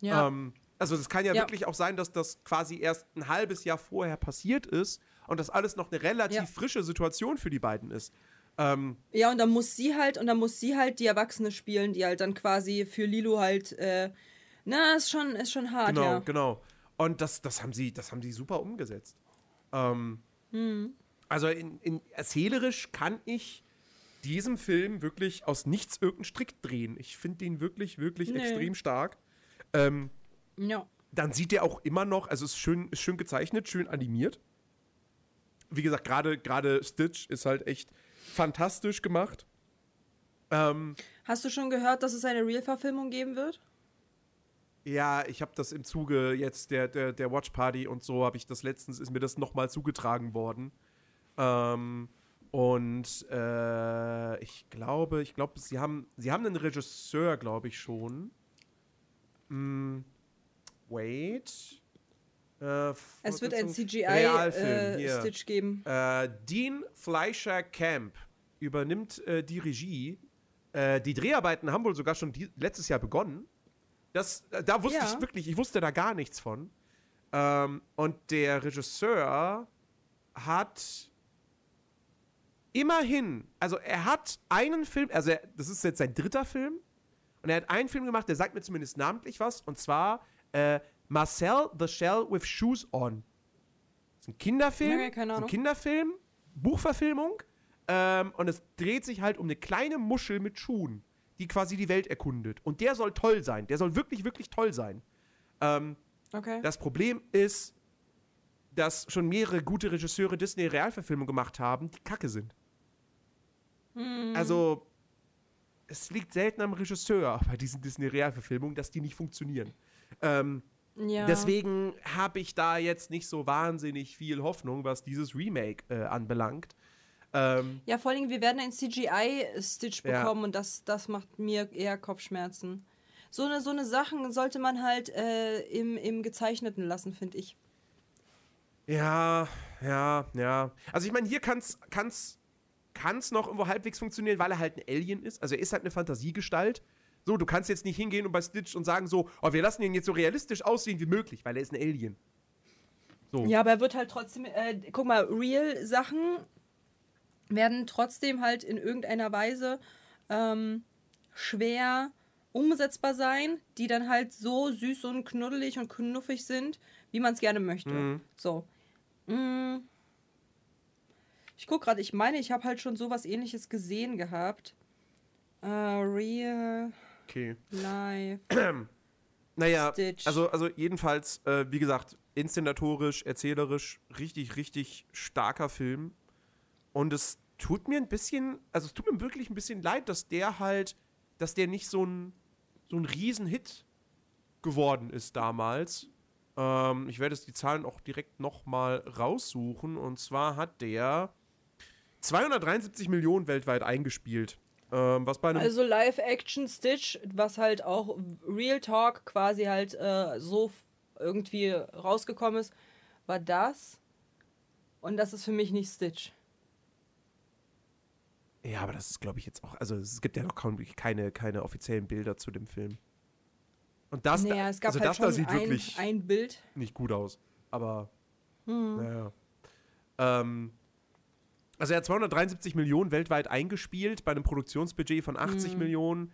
ja. Ähm, also es kann ja, Ja. wirklich auch sein, dass das quasi erst ein halbes Jahr vorher passiert ist und das alles noch eine relativ Ja. frische Situation für die beiden ist. Ähm, ja, und dann muss sie halt, und dann muss sie halt die Erwachsene spielen, die halt dann quasi für Lilo halt, äh, na, ist schon, ist schon hart, genau, ja. genau. Und das, das haben sie, das haben sie super umgesetzt. Ähm, Hm. Also in, in erzählerisch kann ich diesem Film wirklich aus nichts irgendeinen Strick drehen. Ich finde den wirklich, wirklich Nee. extrem stark. Ähm, Ja. dann sieht er auch immer noch, also ist schön, ist schön gezeichnet, schön animiert. Wie gesagt, gerade gerade Stitch ist halt echt fantastisch gemacht. Ähm, Hast du schon gehört, dass es eine Real-Verfilmung geben wird? ja, ich habe das im Zuge jetzt der, der, der Watch Party und so, habe ich das letztens, ist mir das nochmal zugetragen worden. Ähm, und äh, ich glaube, ich glaube, sie haben, sie haben einen Regisseur, glaube ich schon. Hm, wait. Äh, Es wird ein. CGI-Stitch geben. Äh, Dean Fleischer Camp übernimmt äh, die Regie. Äh, die Dreharbeiten haben wohl sogar schon die, letztes Jahr begonnen. Das, äh, da wusste Ja. ich wirklich, ich wusste da gar nichts von. Ähm, und der Regisseur hat immerhin, also er hat einen Film, also er, das ist jetzt sein dritter Film, und er hat einen Film gemacht, der sagt mir zumindest namentlich was, und zwar äh, Marcel the Shell with Shoes On. Das ist ein Kinderfilm, Okay, keine ein Ahnung. Kinderfilm, Buchverfilmung, ähm, und es dreht sich halt um eine kleine Muschel mit Schuhen, die quasi die Welt erkundet. Und der soll toll sein, der soll wirklich, wirklich toll sein. Ähm, Okay. das Problem ist, dass schon mehrere gute Regisseure Disney-Realverfilmungen gemacht haben, die kacke sind. Hm. Also, es liegt selten am Regisseur bei diesen Disney-Realverfilmungen, dass die nicht funktionieren. Ähm, ja. Deswegen habe ich da jetzt nicht so wahnsinnig viel Hoffnung, was dieses Remake äh, anbelangt. Ähm, Ja, vor allem, wir werden einen CGI-Stitch Ja. bekommen und das, das macht mir eher Kopfschmerzen. So eine, so eine Sachen sollte man halt äh, im, im Gezeichneten lassen, finde ich. Ja, ja, ja. Also ich meine, hier kann's, kann's, kann's noch irgendwo halbwegs funktionieren, weil er halt ein Alien ist. Also er ist halt eine Fantasiegestalt. So, du kannst jetzt nicht hingehen und bei Stitch und sagen so, oh, wir lassen ihn jetzt so realistisch aussehen wie möglich, weil er ist ein Alien. So. Ja, aber er wird halt trotzdem, äh, guck mal, Real-Sachen werden trotzdem halt in irgendeiner Weise ähm, schwer umsetzbar sein, die dann halt so süß und knuddelig und knuffig sind, wie man es gerne möchte. Mhm. So. Mm. Ich guck gerade, ich meine, ich habe halt schon sowas ähnliches gesehen gehabt. Äh, Real Okay. Life. Naja, Stitch. also, also jedenfalls, äh, wie gesagt, inszenatorisch, erzählerisch, richtig, richtig starker Film. Und es tut mir ein bisschen, also es tut mir wirklich ein bisschen leid, dass der halt, dass der nicht so ein, so ein Riesenhit geworden ist damals. Ähm, ich werde jetzt die Zahlen auch direkt nochmal raussuchen. Und zwar hat der 273 Millionen weltweit eingespielt. Ähm, was bei einem. Also Live-Action-Stitch, was halt auch Real Talk quasi halt äh, so irgendwie rausgekommen ist, war das. Und das ist für mich nicht Stitch. ja, aber das ist, glaube ich, jetzt auch. Also, es gibt ja noch kaum, keine, keine offiziellen Bilder zu dem Film. Und das, da- naja, es gab also halt das da sieht ein, wirklich ein Bild. nicht gut aus. Aber, Hm. naja. Ähm, also, er hat 273 Millionen weltweit eingespielt bei einem Produktionsbudget von 80 Hm. Millionen.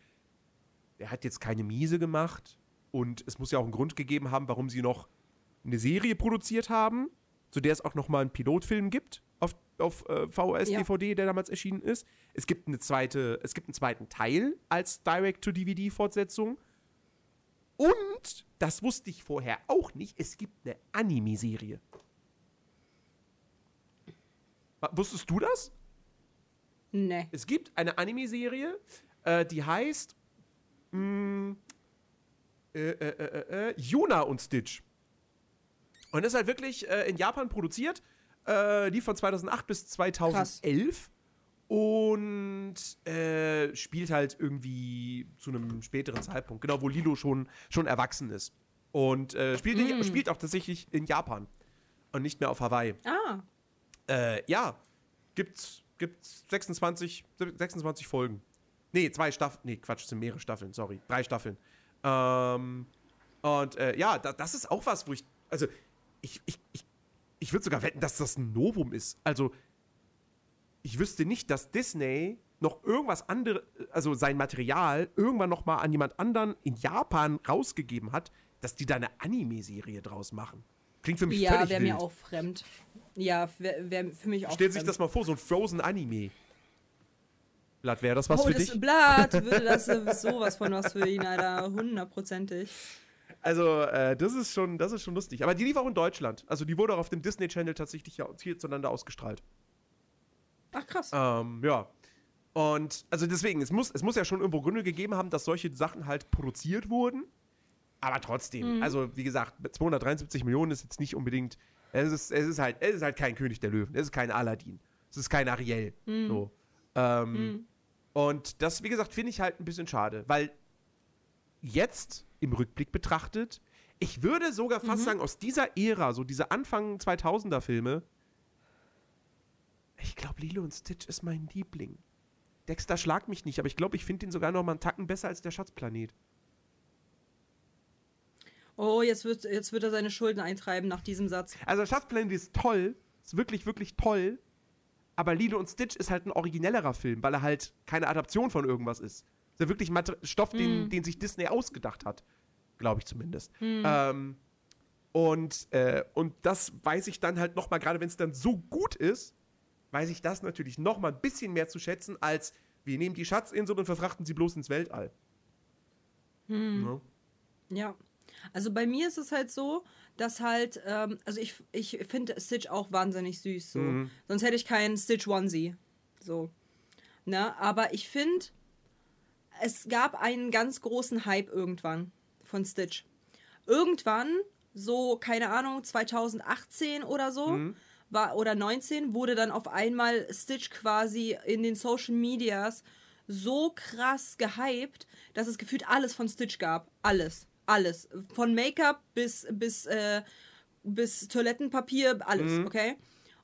Er hat jetzt keine Miese gemacht. Und es muss ja auch einen Grund gegeben haben, warum sie noch eine Serie produziert haben, zu der es auch noch mal einen Pilotfilm gibt auf, auf äh, VHS, Ja. DVD, der damals erschienen ist. Es gibt eine zweite, es gibt einen zweiten Teil als Direct-to-DVD-Fortsetzung. Und, das wusste ich vorher auch nicht, es gibt eine Anime-Serie. Wusstest du das? Nee. Es gibt eine Anime-Serie, äh, die heißt mh, äh, äh, äh, äh, Yuna und Stitch. Und ist halt wirklich äh, in Japan produziert, äh, die von 2008 bis 2011 und äh, spielt halt irgendwie zu einem späteren Zeitpunkt, genau, wo Lilo schon, schon erwachsen ist. Und äh, spielt, in- spielt auch tatsächlich in Japan und nicht mehr auf Hawaii. Ah. Äh, ja, gibt's, gibt's 26, 26 Folgen. Nee, zwei Staffeln. Nee, Quatsch, es sind mehrere Staffeln, sorry. Drei Staffeln. Ähm, und äh, ja, da, das ist auch was, wo ich. Also, ich, ich, ich, ich würde sogar wetten, dass das ein Novum ist. Also, ich wüsste nicht, dass Disney noch irgendwas anderes, also sein Material irgendwann noch mal an jemand anderen in Japan rausgegeben hat, dass die da eine Anime-Serie draus machen. Klingt für mich Ja, völlig wäre wild. mir auch fremd. Ja, wäre wär für mich auch Stellen Sie sich fremd. das mal vor, so ein Frozen-Anime. Blatt, wäre das was oh, für das dich? Blatt würde das sowas von was für ihn, Alter. Hundertprozentig. Also, äh, das ist schon, das ist schon lustig. Aber die lief auch in Deutschland. Also, die wurde auch auf dem Disney Channel tatsächlich ja hierzulande ausgestrahlt. Ach, krass. Ähm, ja. Und, also deswegen, es muss, es muss ja schon irgendwo Gründe gegeben haben, dass solche Sachen halt produziert wurden. Aber trotzdem, also, wie gesagt, mit 273 Millionen ist jetzt nicht unbedingt, es ist, es ist halt, es ist halt kein König der Löwen, es ist kein Aladdin, es ist kein Ariel. So. Ähm, Und das, wie gesagt, finde ich halt ein bisschen schade, weil jetzt im Rückblick betrachtet, ich würde sogar fast sagen, aus dieser Ära, so diese Anfang 2000er Filme, ich glaube, Lilo und Stitch ist mein Liebling. Dexter schlag mich nicht, aber ich glaube, ich finde den sogar noch mal einen Tacken besser als der Schatzplanet. Oh, jetzt wird, jetzt wird er seine Schulden eintreiben nach diesem Satz. Also der Schatzplanet ist toll, ist wirklich, wirklich toll, aber Lilo und Stitch ist halt ein originellerer Film, weil er halt keine Adaption von irgendwas ist. Ist ja wirklich Mater Stoff, den, den sich Disney ausgedacht hat. Glaube ich zumindest. Ähm, und, äh, und das weiß ich dann halt noch mal, gerade wenn es dann so gut ist, weiß ich das natürlich noch mal ein bisschen mehr zu schätzen, als wir nehmen die Schatzinsel und verfrachten sie bloß ins Weltall. Ja. Ja. Also bei mir ist es halt so, dass halt, ähm, also ich, ich finde Stitch auch wahnsinnig süß. So. Mhm. Sonst hätte ich keinen Stitch Onesie. So. Ne? Aber ich finde, es gab einen ganz großen Hype irgendwann von Stitch. Irgendwann, so, keine Ahnung, 2018 oder so, Mhm. war, oder 19, wurde dann auf einmal Stitch quasi in den Social Medias so krass gehypt, dass es gefühlt alles von Stitch gab. Alles. Alles. Von Make-up bis, bis, äh, bis Toilettenpapier, alles, okay?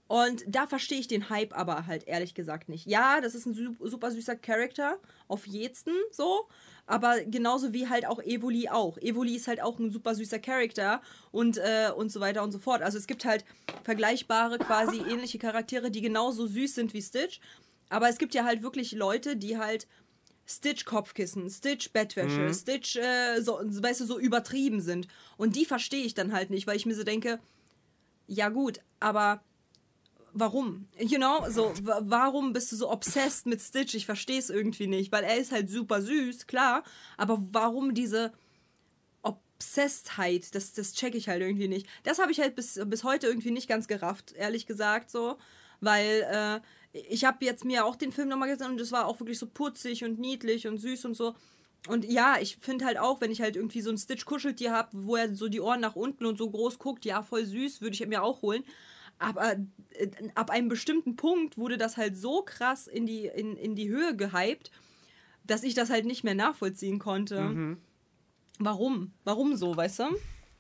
Und da verstehe ich den Hype aber halt ehrlich gesagt nicht. Ja, das ist ein su- super süßer Charakter, auf jeden so, aber genauso wie halt auch Evoli auch. Evoli ist halt auch ein super süßer Charakter und, äh, und so weiter und so fort. Also es gibt halt vergleichbare, quasi ähnliche Charaktere, die genauso süß sind wie Stitch. Aber es gibt ja halt wirklich Leute, die halt Stitch Kopfkissen, Stitch Bettwäsche, Stitch, äh, so, weißt du, so übertrieben sind. Und die verstehe ich dann halt nicht, weil ich mir so denke, ja gut, aber warum? You know, so, wa- warum bist du so obsessed mit Stitch? Ich verstehe es irgendwie nicht, weil er ist halt super süß, klar, aber warum diese Obsessedheit, das, das check ich halt irgendwie nicht. Das habe ich halt bis, bis heute irgendwie nicht ganz gerafft, ehrlich gesagt, so, weil äh, ich habe jetzt mir auch den Film nochmal gesehen und es war auch wirklich so putzig und niedlich und süß und so. Und ja, ich finde halt auch, wenn ich halt irgendwie so ein Stitch-Kuscheltier habe, wo er so die Ohren nach unten und so groß guckt, ja, voll süß, würde ich mir auch holen. Aber äh, ab einem bestimmten Punkt wurde das halt so krass in die, in, in die Höhe gehypt, dass ich das halt nicht mehr nachvollziehen konnte. Mhm. Warum? Warum so, weißt du?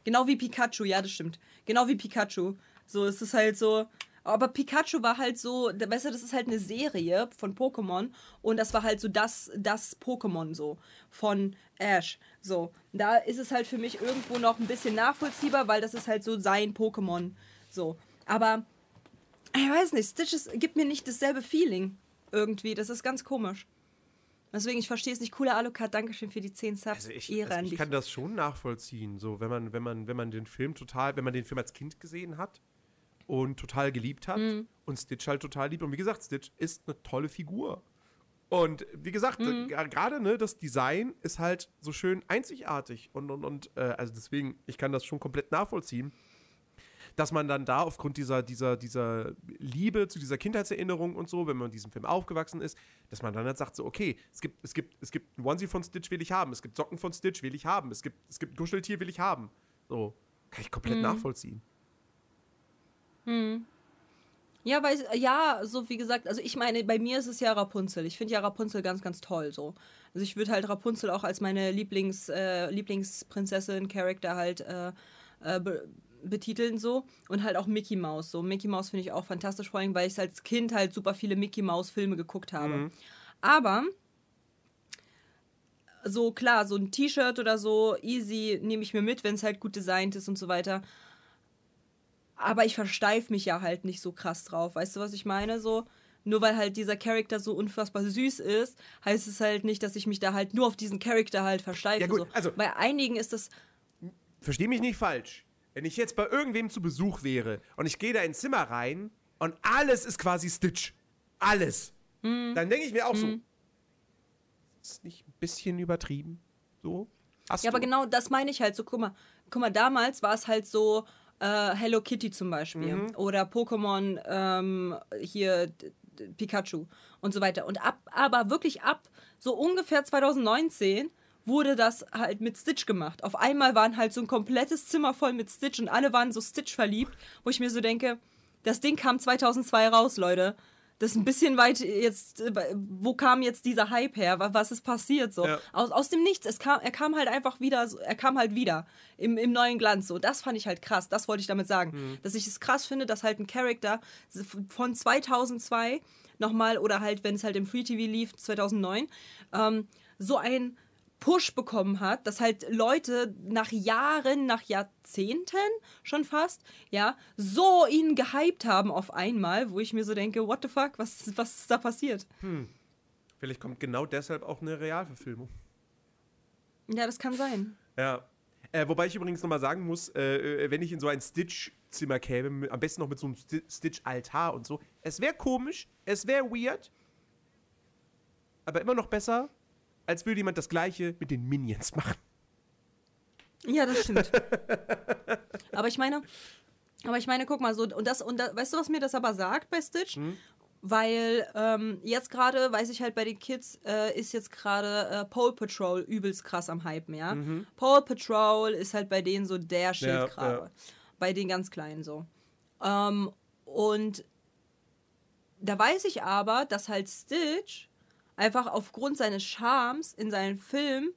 Genau wie Pikachu, ja, das stimmt. Genau wie Pikachu. So, es ist halt so. Aber Pikachu war halt so, weißt du, das ist halt eine Serie von Pokémon und das war halt so das, das Pokémon so von Ash. So, da ist es halt für mich irgendwo noch ein bisschen nachvollziehbar, weil das ist halt so sein Pokémon. So, aber ich weiß nicht, Stitch ist, gibt mir nicht dasselbe Feeling irgendwie. Das ist ganz komisch. Deswegen, ich verstehe es nicht. Cooler Alucard, Dankeschön für die 10 Subs. Also ich, Ehre also ich kann das schon nachvollziehen, so wenn man, wenn man, wenn man den Film total, wenn man den Film als Kind gesehen hat und total geliebt hat Mhm. und Stitch halt total liebt. Und wie gesagt, Stitch ist eine tolle Figur. Und wie gesagt, Mhm. gerade ne, das Design ist halt so schön einzigartig. Und, und, und äh, also deswegen, ich kann das schon komplett nachvollziehen, dass man dann da aufgrund dieser, dieser, dieser Liebe zu dieser Kindheitserinnerung und so, wenn man mit diesem Film aufgewachsen ist, dass man dann halt sagt, so, okay, es gibt, es gibt, es gibt ein Onesie von Stitch will ich haben, es gibt Socken von Stitch will ich haben, es gibt, es gibt ein Kuscheltier will ich haben. So, kann ich komplett nachvollziehen. Ja, weil, ja, so wie gesagt, also ich meine, bei mir ist es ja Rapunzel. Ich finde ja Rapunzel ganz, ganz toll so. Also ich würde halt Rapunzel auch als meine Lieblings, äh, Lieblingsprinzessin-Charakter halt äh, äh, be betiteln so. Und halt auch Mickey Mouse so. Mickey Mouse finde ich auch fantastisch, vor allem, weil ich als Kind halt super viele Mickey Mouse-Filme geguckt habe. Aber so klar, so ein T-Shirt oder so, easy, nehme ich mir mit, wenn es halt gut designt ist und so weiter. Aber ich versteif mich ja halt nicht so krass drauf. Weißt du, was ich meine? So, nur weil halt dieser Charakter so unfassbar süß ist, heißt es halt nicht, dass ich mich da halt nur auf diesen Charakter halt versteife. Ja, gut, so. also- Bei einigen ist das. Versteh mich nicht falsch. Wenn ich jetzt bei irgendwem zu Besuch wäre und ich gehe da ins Zimmer rein und alles ist quasi Stitch. Alles. Mhm. Dann denke ich mir auch so, ist nicht ein bisschen übertrieben? So? Hast Ja, du? aber genau das meine ich halt so. Guck mal, guck mal damals war es halt so äh, Hello Kitty zum Beispiel. Mhm. Oder Pokémon ähm, hier Pikachu und so weiter. Und ab, aber wirklich ab so ungefähr 2019 wurde das halt mit Stitch gemacht. Auf einmal waren halt so ein komplettes Zimmer voll mit Stitch und alle waren so Stitch verliebt, wo ich mir so denke, das Ding kam 2002 raus, Leute. Das ist ein bisschen weit jetzt, äh, wo kam jetzt dieser Hype her? Wa- Was ist passiert so? Ja. Aus, aus dem Nichts. Es kam, er kam halt einfach wieder, er kam halt wieder im, im neuen Glanz. So, das fand ich halt krass. Das wollte ich damit sagen. Dass ich es krass finde, dass halt ein Charakter von 2002 nochmal oder halt, wenn es halt im Free TV lief, 2009, ähm, so ein Push bekommen hat, dass halt Leute nach Jahren, nach Jahrzehnten schon fast, ja, so ihn gehypt haben auf einmal, wo ich mir so denke, what the fuck, was, was ist da passiert? Vielleicht kommt genau deshalb auch eine Realverfilmung. Ja, das kann sein. Ja. Äh, wobei ich übrigens nochmal sagen muss, äh, äh, wenn ich in so ein Stitch-Zimmer käme, mit, am besten noch mit so einem Sti- Stitch-Altar und so, es wäre komisch, es wäre weird, aber immer noch besser, als würde jemand das Gleiche mit den Minions machen. Ja, das stimmt. aber ich meine, aber ich meine, guck mal, so, und das, und da, weißt du, was mir das aber sagt bei Stitch? Weil ähm, jetzt gerade, weiß ich halt, bei den Kids äh, ist jetzt gerade äh, Paw Patrol übelst krass am Hypen, ja. Paw Patrol ist halt bei denen so der Schildkrabbe. ja. Bei den ganz Kleinen so. Ähm, und da weiß ich aber, dass halt Stitch einfach aufgrund seines Charmes in seinen Film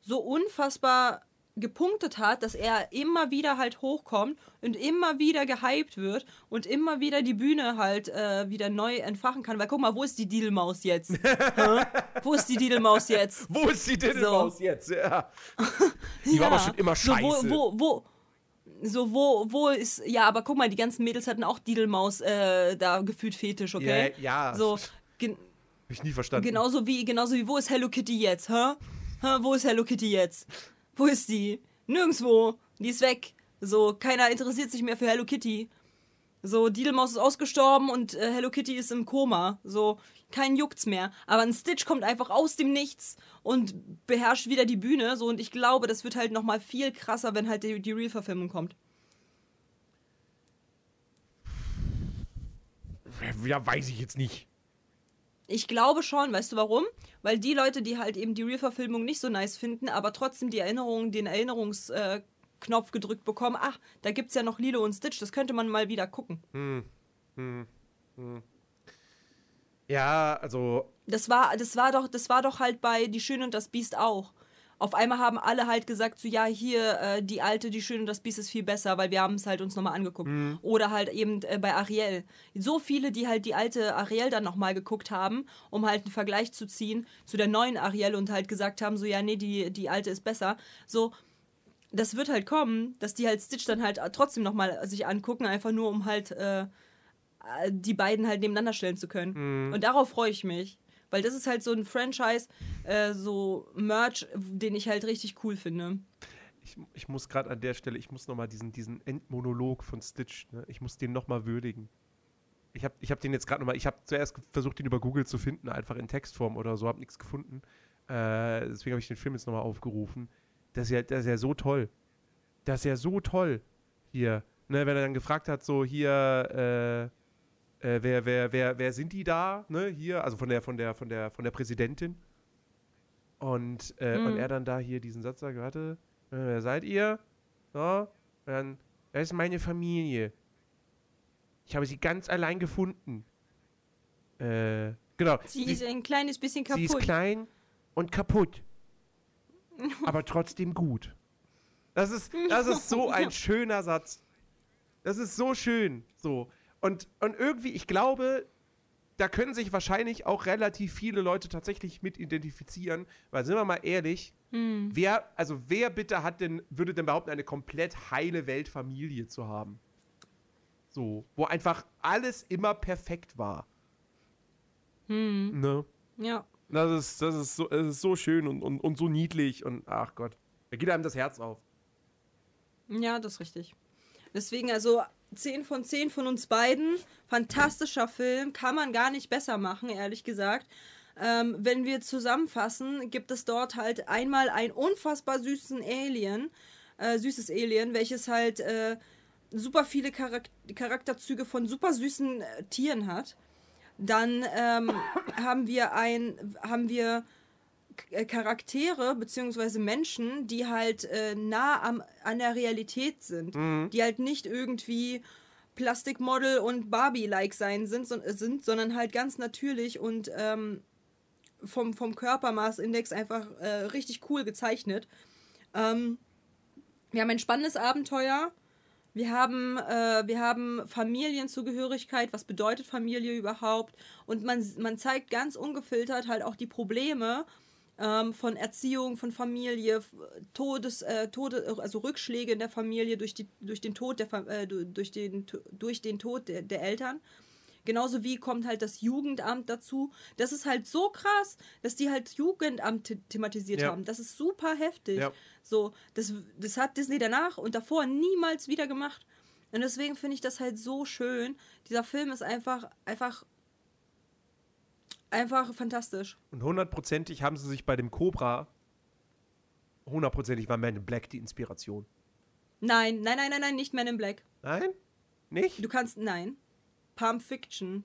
so unfassbar gepunktet hat, dass er immer wieder halt hochkommt und immer wieder gehypt wird und immer wieder die Bühne halt äh, wieder neu entfachen kann. Weil guck mal, wo ist die Didelmaus jetzt? Wo ist die Didelmaus jetzt? Wo ist die Diddlemaus jetzt? Ja. Die Ja. war aber schon immer scheiße. So, wo, wo, wo, so, wo, wo ist, ja, aber guck mal, die ganzen Mädels hatten auch Didelmaus äh, da gefühlt Fetisch, okay? Ja, ja. So, Hab ich nie verstanden. genauso wie, genauso wie, wo ist Hello Kitty jetzt, hä? hä? Wo ist Hello Kitty jetzt? Wo ist die? Nirgendwo. Die ist weg. So, keiner interessiert sich mehr für Hello Kitty. So, Didelmaus ist ausgestorben und äh, Hello Kitty ist im Koma. So, kein juckt's mehr. Aber ein Stitch kommt einfach aus dem Nichts und beherrscht wieder die Bühne. So, und ich glaube, das wird halt nochmal viel krasser, wenn halt die, die Real-Verfilmung kommt. Ja, weiß ich jetzt nicht. Ich glaube schon, weißt du warum? Weil die Leute, die halt eben die Real-Verfilmung nicht so nice finden, aber trotzdem die Erinnerung, den Erinnerungsknopf äh, gedrückt bekommen, ach, da gibt's ja noch Lilo und Stitch, das könnte man mal wieder gucken. Ja, also Das war, das war doch, das war doch halt bei Die Schöne und das Biest auch. Auf einmal haben alle halt gesagt, so ja, hier, äh, die alte, die Schöne das Biest ist viel besser, weil wir haben es halt uns nochmal angeguckt. Oder halt eben äh, bei Ariel. So viele, die halt die alte Ariel dann nochmal geguckt haben, um halt einen Vergleich zu ziehen zu der neuen Ariel und halt gesagt haben, so ja, nee, die, die alte ist besser. So, das wird halt kommen, dass die halt Stitch dann halt trotzdem nochmal sich angucken, einfach nur um halt äh, die beiden halt nebeneinander stellen zu können. Und darauf freue ich mich. Weil das ist halt so ein Franchise, äh, so Merch, den ich halt richtig cool finde. Ich, ich muss gerade an der Stelle, ich muss nochmal diesen, diesen Endmonolog von Stitch, ne, ich muss den nochmal würdigen. Ich habe ich hab den jetzt gerade nochmal, ich habe zuerst versucht, den über Google zu finden, einfach in Textform oder so, habe nichts gefunden. Äh, deswegen habe ich den Film jetzt nochmal aufgerufen. Das ist, ja, das ist ja so toll. Das ist ja so toll. Hier, ne, wenn er dann gefragt hat, so hier, äh, äh, wer, wer, wer, wer sind die da, ne, hier, also von der, von der, von der, von der Präsidentin. Und, äh, und Mhm. er dann da hier diesen Satz sagt, warte, äh, wer seid ihr? So, und dann, das ist meine Familie. Ich habe sie ganz allein gefunden. Äh, genau. Sie ist ein kleines bisschen sie ist kaputt. klein und kaputt. aber trotzdem gut. Das ist, das ist so ein schöner Satz. Das ist so schön. So. Und, und irgendwie, ich glaube, da können sich wahrscheinlich auch relativ viele Leute tatsächlich mit identifizieren, weil sind wir mal ehrlich, Hm. wer, also wer bitte hat denn, würde denn behaupten, eine komplett heile Weltfamilie zu haben? So, wo einfach alles immer perfekt war. Hm. Ne? Ja. Das ist, das ist, so, das ist so schön und, und, und so niedlich und ach Gott. Da geht einem das Herz auf. Ja, das ist richtig. Deswegen, also 10 von 10 von uns beiden. Fantastischer Film. Kann man gar nicht besser machen, ehrlich gesagt. Ähm, wenn wir zusammenfassen, gibt es dort halt einmal einen unfassbar süßen Alien, äh, süßes Alien, welches halt äh, super viele Charak Charakterzüge von super süßen äh, Tieren hat. Dann ähm, haben wir ein, haben wir Charaktere beziehungsweise Menschen, die halt äh, nah am, an der Realität sind, die halt nicht irgendwie Plastikmodel und Barbie-like sein sind, so, sind, sondern halt ganz natürlich und ähm, vom, vom Körpermaßindex einfach äh, richtig cool gezeichnet. Ähm, wir haben ein spannendes Abenteuer. Wir haben, äh, wir haben Familienzugehörigkeit, was bedeutet Familie überhaupt? Und man, man zeigt ganz ungefiltert halt auch die Probleme ähm, von Erziehung, von Familie, Todes, äh, Tode, also Rückschläge in der Familie durch, die, durch den Tod der äh, du- durch den, durch den Tod der, der Eltern. Genauso wie kommt halt das Jugendamt dazu. Das ist halt so krass, dass die halt Jugendamt the thematisiert Ja. haben. Das ist super heftig. Ja. So, das, das hat Disney danach und davor niemals wieder gemacht. Und deswegen finde ich das halt so schön. Dieser Film ist einfach, einfach, einfach fantastisch. Und hundertprozentig haben sie sich bei dem Cobra, hundertprozentig war Man in Black die Inspiration. Nein, nein, nein, nein, nein, nicht Men in Black. Nein? Nicht? Du kannst, nein. Pulp Fiction.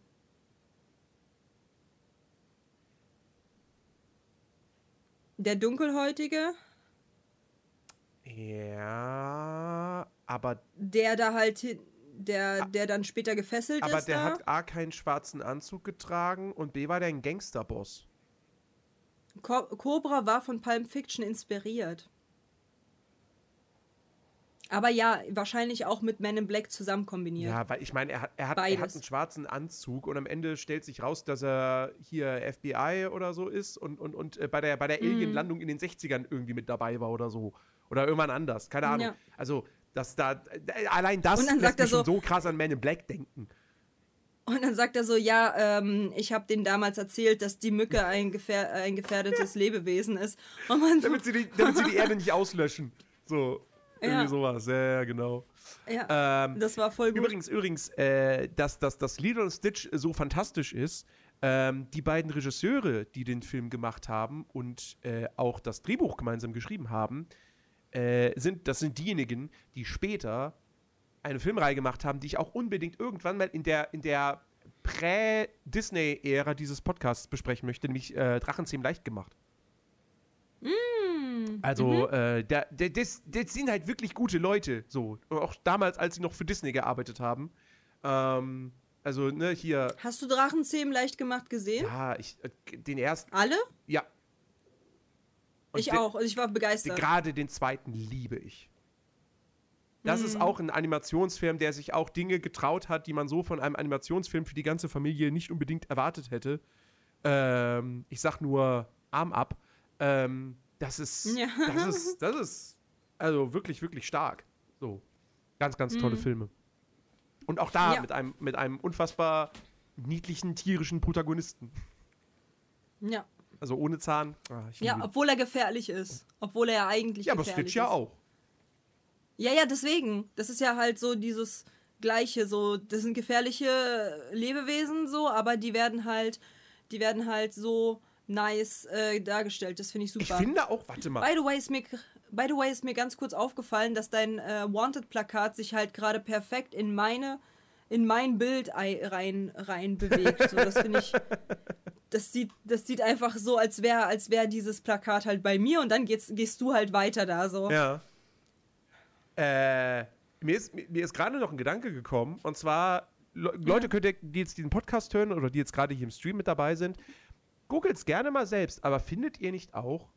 Der Dunkelhäutige, Ja, aber, der da halt, hin- der, der dann später gefesselt aber ist der da. hat A keinen schwarzen Anzug getragen und B war der ein Gangsterboss. Co Cobra war von Pulp Fiction inspiriert. Aber ja, wahrscheinlich auch mit Men in Black zusammen kombiniert. Ja, weil ich meine, er hat, er, hat, er hat einen schwarzen Anzug und am Ende stellt sich raus, dass er hier FBI oder so ist und, und, und äh, bei der, bei der Mhm. Alien-Landung in den 60ern irgendwie mit dabei war oder so. Oder irgendwann anders, keine Ahnung. Ja. Also, dass da, allein das Und dann lässt sagt er so- so krass an Man in Black denken. Und dann sagt er so, ja, ähm, ich habe denen damals erzählt, dass die Mücke ein, gefähr ein gefährdetes Lebewesen ist. Und man so, Damit sie die, damit sie die Erde nicht auslöschen. So, irgendwie Ja. sowas. Ja, ja, genau. ja, Ähm, das war voll gut. Übrigens, übrigens, äh, dass, dass das Lilo und Stitch so fantastisch ist, ähm, die beiden Regisseure, die den Film gemacht haben und äh, auch das Drehbuch gemeinsam geschrieben haben, äh, sind, das sind diejenigen, die später eine Filmreihe gemacht haben, die ich auch unbedingt irgendwann mal in der, in der Prä-Disney-Ära dieses Podcasts besprechen möchte, nämlich äh, Drachenzähm leicht gemacht. Also, äh, der, der, das, das sind halt wirklich gute Leute, so. Auch damals, als sie noch für Disney gearbeitet haben. Ähm, Also, ne, hier, Hast du Drachenzähmen leicht gemacht gesehen? ja, ich, äh, den ersten, Alle? ja. Und ich auch. Also ich war begeistert. Gerade den zweiten liebe ich. Das Mhm. ist auch ein Animationsfilm, der sich auch Dinge getraut hat, die man so von einem Animationsfilm für die ganze Familie nicht unbedingt erwartet hätte. Ähm, ich sag nur Arm ab. Ähm, das ist, Ja. das ist, das ist also wirklich, wirklich stark. So. Ganz, ganz tolle Filme. Und auch da Mhm. Ja. mit, einem, mit einem unfassbar niedlichen, tierischen Protagonisten. ja. Also ohne Zahn. Ah, ich ja, obwohl er gefährlich ist. Obwohl er ja eigentlich ja, aber gefährlich Stitch ja ist. auch. Ja, ja, deswegen. Das ist ja halt so dieses Gleiche. So, das sind gefährliche Lebewesen so, aber die werden halt, die werden halt so nice äh, dargestellt. Das finde ich super. Ich finde auch, warte mal. By the way ist mir, by the way ist mir ganz kurz aufgefallen, dass dein äh, Wanted-Plakat sich halt gerade perfekt in meine, in mein Bild ei- rein, rein bewegt. So, das finde ich, das sieht, das sieht einfach so, als wäre, als wäre dieses Plakat halt bei mir und dann gehst, gehst du halt weiter da so. Ja. Äh, mir ist, mir ist gerade noch ein Gedanke gekommen, und zwar, Le Leute, könnt ihr, die jetzt diesen Podcast hören oder die jetzt gerade hier im Stream mit dabei sind, googelt es gerne mal selbst, aber findet ihr nicht auch,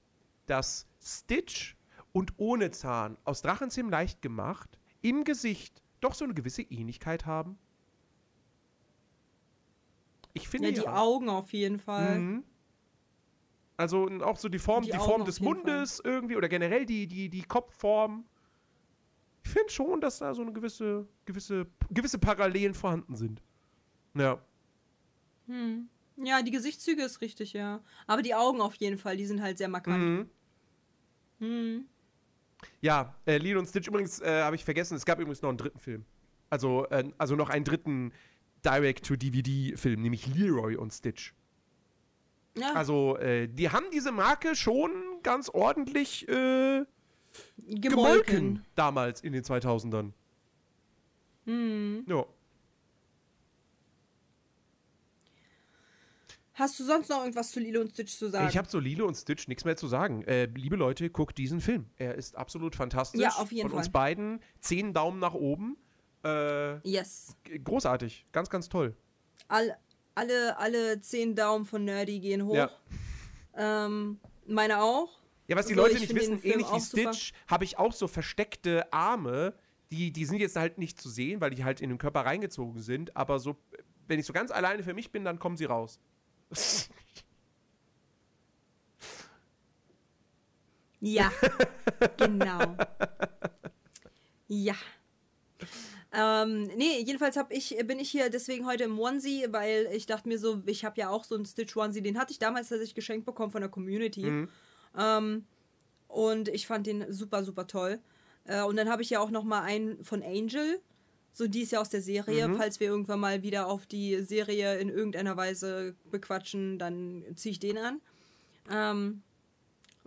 dass Stitch und ohne Zahn aus Drachenzähmen leicht gemacht im Gesicht doch so eine gewisse Ähnlichkeit haben? Ich finde Ja, die Augen auf jeden Fall. Mhm. Also auch so die Form, Die die, Form des Mundes irgendwie oder generell die, die, die Kopfform. Ich finde schon, dass da so eine gewisse, gewisse, gewisse Parallelen vorhanden sind. Ja. Hm. Ja, die Gesichtszüge ist richtig, ja. Aber die Augen auf jeden Fall, die sind halt sehr markant. Mhm. Hm. Ja, äh, Lilo und Stitch übrigens äh, habe ich vergessen, es gab übrigens noch einen dritten Film. Also, äh, also noch einen dritten Direct-to-DVD-Film, nämlich Leroy und Stitch. Ja, Also, äh, die haben diese Marke schon ganz ordentlich äh, gemolken. gemolken damals in den 2000ern. Hm. Ja. Hast du sonst noch irgendwas zu Lilo und Stitch zu sagen? Ich habe zu Lilo und Stitch nichts mehr zu sagen. Äh, liebe Leute, guckt diesen Film. Er ist absolut fantastisch. Ja, auf jeden Von uns Fall. beiden zehn Daumen nach oben. Äh, yes. großartig. Ganz, ganz toll. All, alle, alle zehn Daumen von Nerdy gehen hoch. Ja. Ähm, meine auch. Ja, was die Also, Leute ich nicht wissen, ähnlich wie. Stitch, habe ich auch so versteckte Arme. Die, die sind jetzt halt nicht zu sehen, weil die halt in den Körper reingezogen sind. Aber so, wenn ich so ganz alleine für mich bin, dann kommen sie raus. Ja, genau. Ja. Ähm, nee, jedenfalls hab ich, bin ich hier deswegen heute im Onesie, weil ich dachte mir so, ich habe ja auch so einen Stitch Onesie, den hatte ich damals tatsächlich geschenkt bekommen von der Community. Mhm. Ähm, und ich fand den super, super toll. Äh, und dann habe ich ja auch noch mal einen von Angel. So, die ist ja aus der Serie. Mhm. Falls wir irgendwann mal wieder auf die Serie in irgendeiner Weise bequatschen, dann ziehe ich den an. Ähm,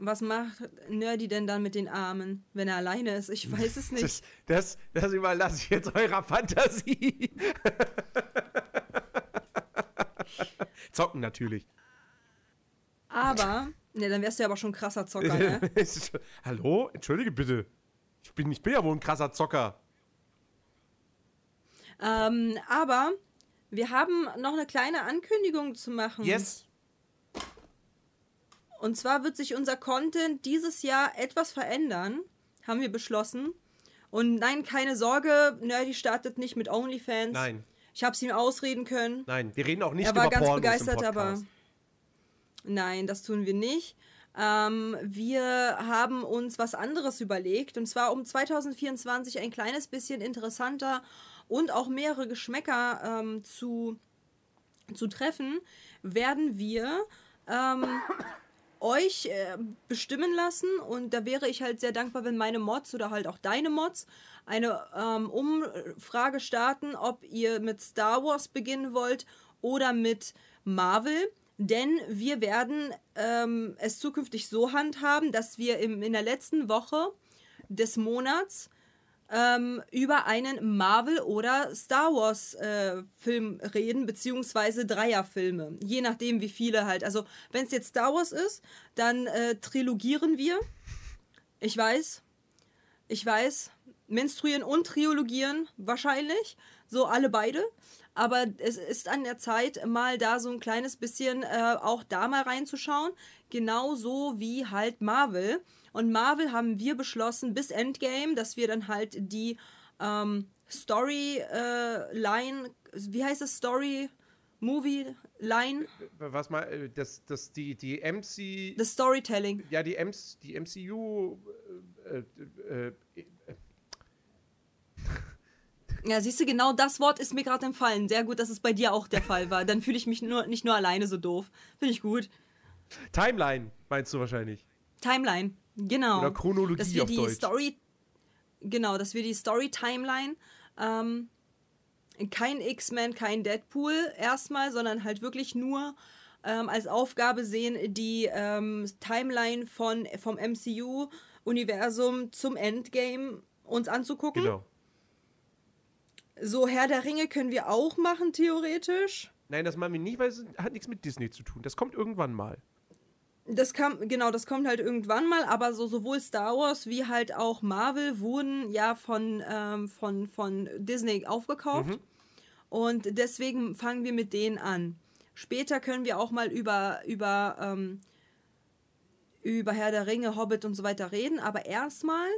was macht Nerdy denn dann mit den Armen, wenn er alleine ist? Ich weiß es nicht. Das, das, das überlasse ich jetzt eurer Fantasie. Zocken natürlich. Aber, ne, dann wärst du ja aber schon ein krasser Zocker, ne? Hallo? Entschuldige bitte. Ich bin, ich bin ja wohl ein krasser Zocker. ähm, aber wir haben noch eine kleine Ankündigung zu machen. Yes. Und zwar wird sich unser Content dieses Jahr etwas verändern, haben wir beschlossen. Und nein, keine Sorge, Nerdy startet nicht mit OnlyFans. Nein, Ich habe es ihm ausreden können. nein. Wir reden auch nicht er war über ganz Pornos begeistert, aber nein, das tun wir nicht. Ähm, wir haben uns was anderes überlegt und zwar um 2024 ein kleines bisschen interessanter und auch mehrere Geschmäcker ähm, zu, zu treffen, werden wir ähm, euch äh, bestimmen lassen und da wäre ich halt sehr dankbar, wenn meine Mods oder halt auch deine Mods eine ähm, Umfrage starten, ob ihr mit Star Wars beginnen wollt oder mit Marvel. Denn wir werden ähm, es zukünftig so handhaben, dass wir im, in der letzten Woche des Monats ähm, über einen Marvel- oder Star Wars-Film reden, beziehungsweise Dreierfilme. Je nachdem, wie viele halt. Also, wenn es jetzt Star Wars ist, dann äh, trilogieren wir. Ich weiß. Ich weiß, menstruieren und triologieren wahrscheinlich. So alle beide. Aber es ist an der Zeit, mal da so ein kleines bisschen äh, auch da mal reinzuschauen. Genauso wie halt Marvel. Und Marvel haben wir beschlossen bis Endgame, dass wir dann halt die ähm, Storyline, wie heißt das? Story Movie Line? Was mal, äh, das, das, die, die MC. Das Storytelling. ja, die, MC, die MCU. Äh, äh, äh, Ja, siehst du, genau das Wort ist mir gerade entfallen. Sehr gut, dass es bei dir auch der Fall war. Dann fühle ich mich nur, nicht nur alleine so doof. Finde ich gut. Timeline, meinst du wahrscheinlich? Timeline, genau. Oder Chronologie dass wir auf die Deutsch. Story, genau, dass wir die Story-Timeline, ähm, kein X-Men, kein Deadpool erstmal, sondern halt wirklich nur ähm, als Aufgabe sehen, die ähm, Timeline von, vom MCU-Universum zum Endgame uns anzugucken. Genau. So, Herr der Ringe können wir auch machen, theoretisch. Nein, das machen wir nicht, weil es hat nichts mit Disney zu tun. Das kommt irgendwann mal. Das kam, genau, das kommt halt irgendwann mal, aber so sowohl Star Wars wie halt auch Marvel wurden ja von, ähm, von, von Disney aufgekauft. Mhm. Und deswegen fangen wir mit denen an. Später können wir auch mal über, über, ähm, über Herr der Ringe, Hobbit und so weiter reden, aber erstmal.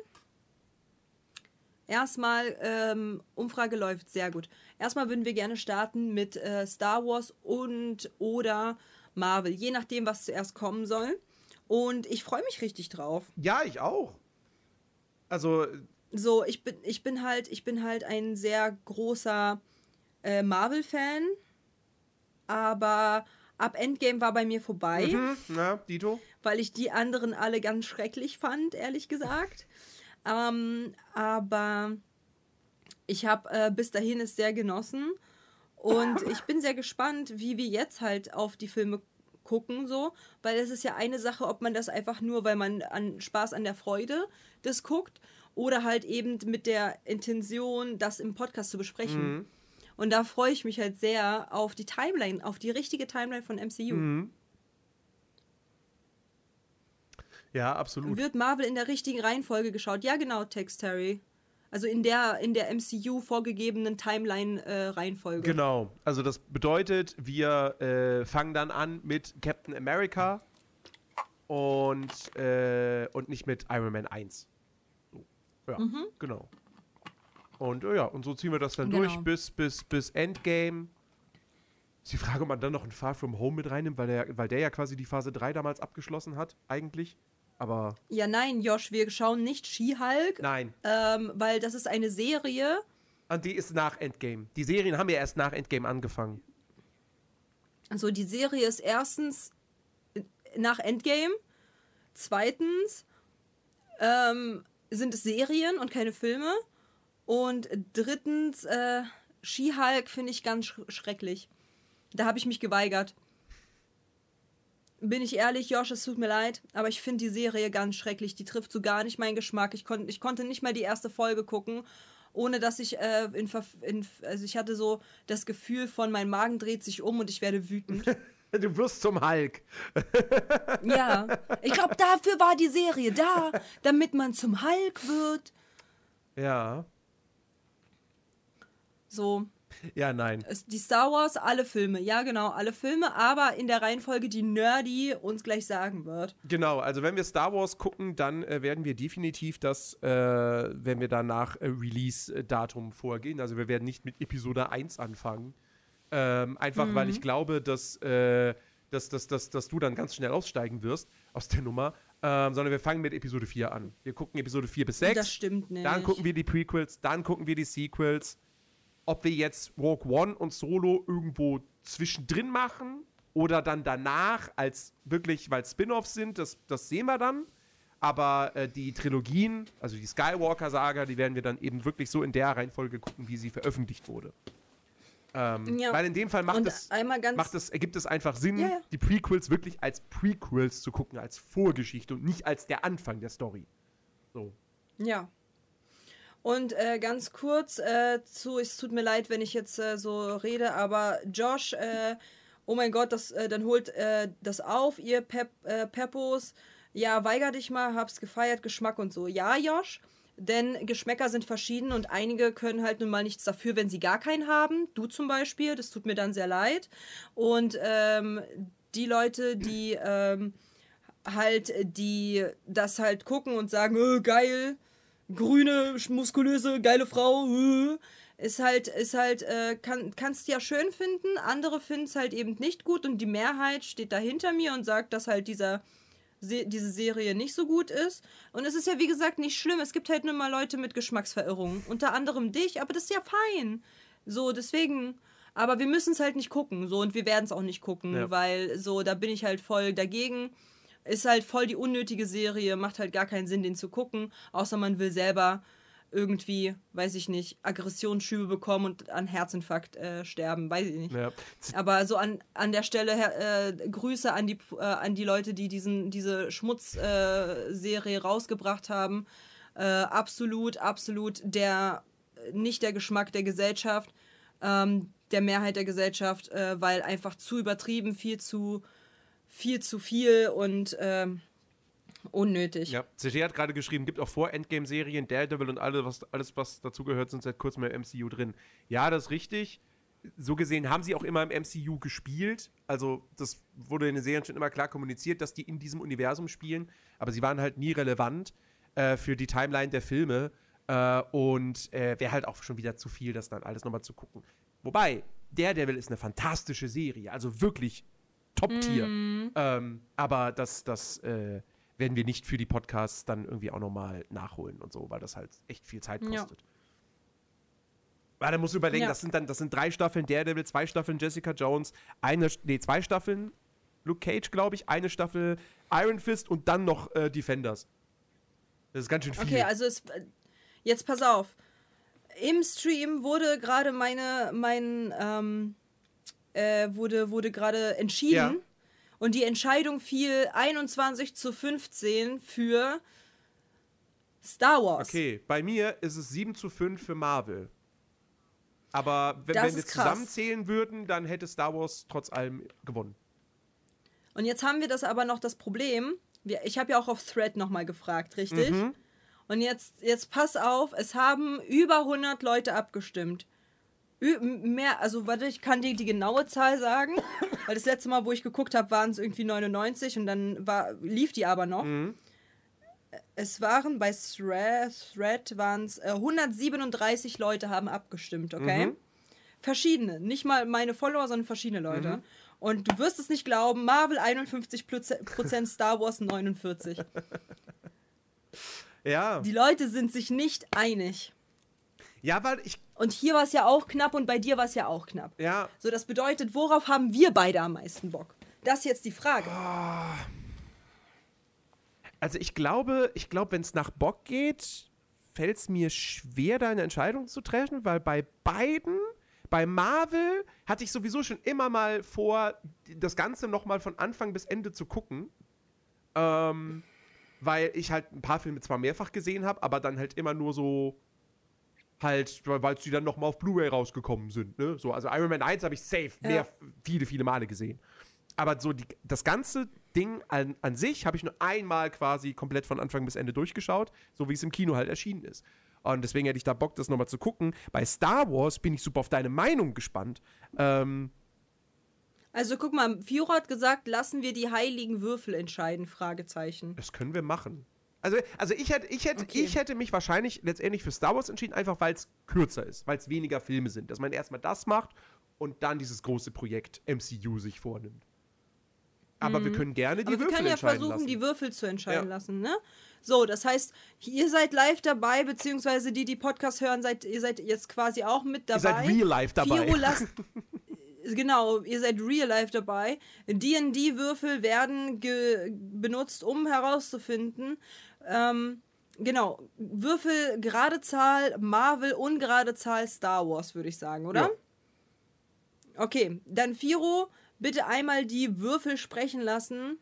Erstmal, ähm, Umfrage läuft sehr gut. Erstmal würden wir gerne starten mit äh, Star Wars und oder Marvel, je nachdem, was zuerst kommen soll. Und ich freue mich richtig drauf. Ja, ich auch. Also, So, ich bin, ich bin halt, ich bin halt ein sehr großer äh, Marvel-Fan, aber ab Endgame war bei mir vorbei, hm, na, Dito? weil ich die anderen alle ganz schrecklich fand, ehrlich gesagt. ähm, aber ich habe äh, bis dahin es sehr genossen und ich bin sehr gespannt, wie wir jetzt halt auf die Filme gucken, so, weil es ist ja eine Sache, ob man das einfach nur, weil man an Spaß an der Freude das guckt oder halt eben mit der Intention, das im Podcast zu besprechen. Und da freue ich mich halt sehr auf die Timeline, auf die richtige Timeline von MCU. Mhm. Ja, absolut. Wird Marvel in der richtigen Reihenfolge geschaut? Ja, genau, Tex Terry. Also in der, in der MCU vorgegebenen Timeline-Reihenfolge. Genau. Also das bedeutet, wir äh, fangen dann an mit Captain America und, äh, und nicht mit Iron Man 1. So. Ja, genau. Und äh, ja, und so ziehen wir das dann Genau. durch bis, bis, bis Endgame. Ist die Frage, ob man dann noch ein Far From Home mit reinnimmt, weil der, weil der ja quasi die Phase 3 damals abgeschlossen hat, eigentlich. Aber Ja, nein, Josh, wir schauen nicht She-Hulk, nein. ähm, weil das ist eine Serie. Und die ist nach Endgame. Die Serien haben ja erst nach Endgame angefangen. Also die Serie ist erstens äh, nach Endgame, zweitens ähm, sind es Serien und keine Filme und drittens äh, She-Hulk finde ich ganz sch schrecklich. Da habe ich mich geweigert. Bin ich ehrlich, Josh, es tut mir leid, aber ich finde die Serie ganz schrecklich. Die trifft so gar nicht meinen Geschmack. Ich, konnt, ich konnte nicht mal die erste Folge gucken, ohne dass ich äh, in, Verf- in also ich hatte so das Gefühl von mein Magen dreht sich um und ich werde wütend. Du wirst zum Hulk. Ja, ich glaube, dafür war die Serie da, damit man zum Hulk wird. Ja. So, Ja, nein. die Star Wars, alle Filme, ja genau, alle Filme, aber in der Reihenfolge, die Nerdy uns gleich sagen wird. Genau, also wenn wir Star Wars gucken, dann äh, werden wir definitiv das, äh, wenn wir danach äh, Release-Datum vorgehen. Also wir werden nicht mit Episode 1 anfangen. Ähm, einfach weil ich glaube, dass, äh, dass, dass, dass, dass du dann ganz schnell aussteigen wirst aus der Nummer. Ähm, sondern wir fangen mit Episode 4 an. Wir gucken Episode 4 bis 6. Das stimmt nicht. Dann gucken wir die Prequels, dann gucken wir die Sequels. Ob wir jetzt Rogue One und Solo irgendwo zwischendrin machen oder dann danach als wirklich, weil Spin-offs sind, das, das sehen wir dann. Aber äh, die Trilogien, also die Skywalker-Saga, die werden wir dann eben wirklich so in der Reihenfolge gucken, wie sie veröffentlicht wurde. Ähm, Ja. Weil in dem Fall macht es, einmal ganz- macht es, ergibt es einfach Sinn, Ja, ja. die Prequels wirklich als Prequels zu gucken, als Vorgeschichte und nicht als der Anfang der Story. So. Ja. Und äh, ganz kurz äh, zu, es tut mir leid, wenn ich jetzt äh, so rede, aber Josh, äh, oh mein Gott, das, äh, dann holt äh, das auf, ihr Pep, Peppos. Ja, weiger dich mal, hab's gefeiert, Geschmack und so. Ja, Josh, Denn Geschmäcker sind verschieden und einige können halt nun mal nichts dafür, wenn sie gar keinen haben. Du zum Beispiel, das tut mir dann sehr leid. Und ähm, die Leute, die ähm, halt, die das halt gucken und sagen, äh, geil, grüne, muskulöse, geile Frau, äh, ist halt, ist halt, äh, kann, kannst ja schön finden, andere finden es halt eben nicht gut und die Mehrheit steht da hinter mir und sagt, dass halt dieser, Se diese Serie nicht so gut ist. Und es ist ja, wie gesagt, nicht schlimm. Es gibt halt nur mal Leute mit Geschmacksverirrungen. Unter anderem dich, aber das ist ja fein. So, deswegen. Aber wir müssen es halt nicht gucken. So, und wir werden es auch nicht gucken, Ja. weil so, da bin ich halt voll dagegen. Ist halt voll die unnötige Serie, macht halt gar keinen Sinn, den zu gucken, außer man will selber irgendwie, weiß ich nicht, Aggressionsschübe bekommen und an Herzinfarkt äh, sterben, weiß ich nicht. Ja. Aber so an, an der Stelle äh, Grüße an die, äh, an die Leute, die diesen, diese Schmutzserie äh, rausgebracht haben. Äh, absolut, absolut der nicht der Geschmack der Gesellschaft, ähm, der Mehrheit der Gesellschaft, äh, weil einfach zu übertrieben, viel zu viel zu viel und ähm, unnötig. Ja, CG hat gerade geschrieben, gibt auch vor Endgame-Serien, Daredevil und alle, was, alles, was dazugehört, sind seit kurzem im MCU drin. Ja, das ist richtig. So gesehen haben sie auch immer im MCU gespielt. Also, das wurde in den Serien schon immer klar kommuniziert, dass die in diesem Universum spielen. Aber sie waren halt nie relevant äh, für die Timeline der Filme. Äh, und äh, wäre halt auch schon wieder zu viel, das dann alles nochmal zu gucken. Wobei, Daredevil ist eine fantastische Serie. Also wirklich Top-Tier. Ähm, aber das, das äh, werden wir nicht für die Podcasts dann irgendwie auch nochmal nachholen und so, weil das halt echt viel Zeit Ja. kostet. Weil da musst du überlegen, Ja. das sind dann, das sind drei Staffeln Daredevil, zwei Staffeln Jessica Jones, eine, nee, zwei Staffeln Luke Cage, glaube ich, eine Staffel Iron Fist und dann noch äh, Defenders. Das ist ganz schön viel. Okay, also es, jetzt pass auf. Im Stream wurde gerade meine, mein, ähm, äh, wurde, wurde gerade entschieden. Ja. Und die Entscheidung fiel 21 zu 15 für Star Wars. Okay, bei mir ist es 7 zu 5 für Marvel. Aber wenn, wenn wir zusammenzählen würden, dann hätte Star Wars trotz allem gewonnen. Und jetzt haben wir das aber noch das Problem. Ich habe ja auch auf Thread nochmal gefragt, richtig? Mhm. Und jetzt, jetzt pass auf, es haben über 100 Leute abgestimmt. Mehr, also warte, ich kann dir die genaue Zahl sagen, weil das letzte Mal, wo ich geguckt habe, waren es irgendwie 99 und dann war, lief die aber noch. Mhm. Es waren bei Thread, Thread waren es äh, 137 Leute haben abgestimmt, okay? Mhm. Verschiedene, nicht mal meine Follower, sondern verschiedene Leute. Mhm. Und du wirst es nicht glauben, Marvel 51 Prozent, Star Wars 49. Ja. Die Leute sind sich nicht einig. Ja, weil ich. Und hier war es ja auch knapp und bei dir war es ja auch knapp. Ja. So, das bedeutet, worauf haben wir beide am meisten Bock? Das ist jetzt die Frage. Also ich glaube, ich glaube, wenn es nach Bock geht, fällt es mir schwer, da eine Entscheidung zu treffen, weil bei beiden, bei Marvel hatte ich sowieso schon immer mal vor, das Ganze noch mal von Anfang bis Ende zu gucken. Ähm, weil ich halt ein paar Filme zwar mehrfach gesehen habe, aber dann halt immer nur so halt, weil die dann noch mal auf Blu-ray rausgekommen sind. Ne? So, also Iron Man 1 habe ich safe Ja. mehr, viele, viele Male gesehen. Aber so die, das ganze Ding an, an sich habe ich nur einmal quasi komplett von Anfang bis Ende durchgeschaut, so wie es im Kino halt erschienen ist. Und deswegen hätte ich da Bock, das nochmal zu gucken. Bei Star Wars bin ich super auf deine Meinung gespannt. Ähm, Also guck mal, Fiora hat gesagt, lassen wir die heiligen Würfel entscheiden? Fragezeichen. das können wir machen. Also, also ich, hätte, ich, hätte, Okay. ich hätte mich wahrscheinlich letztendlich für Star Wars entschieden, einfach weil es kürzer ist, weil es weniger Filme sind. Dass man erstmal das macht und dann dieses große Projekt MCU sich vornimmt. Aber wir können gerne die Mhm. Aber wir Würfel können ja entscheiden versuchen, lassen. die Würfel zu entscheiden Ja. lassen, ne? So, das heißt, ihr seid live dabei, beziehungsweise die, die Podcast hören, seid, ihr seid jetzt quasi auch mit dabei. Ihr seid real life dabei. Firo lasst, genau, ihr seid real life dabei. D&D-Würfel werden benutzt, um herauszufinden, ähm, genau, Würfel, gerade Zahl, Marvel, ungerade Zahl, Star Wars, würde ich sagen, oder? Ja. Okay, dann Firo, bitte einmal die Würfel sprechen lassen.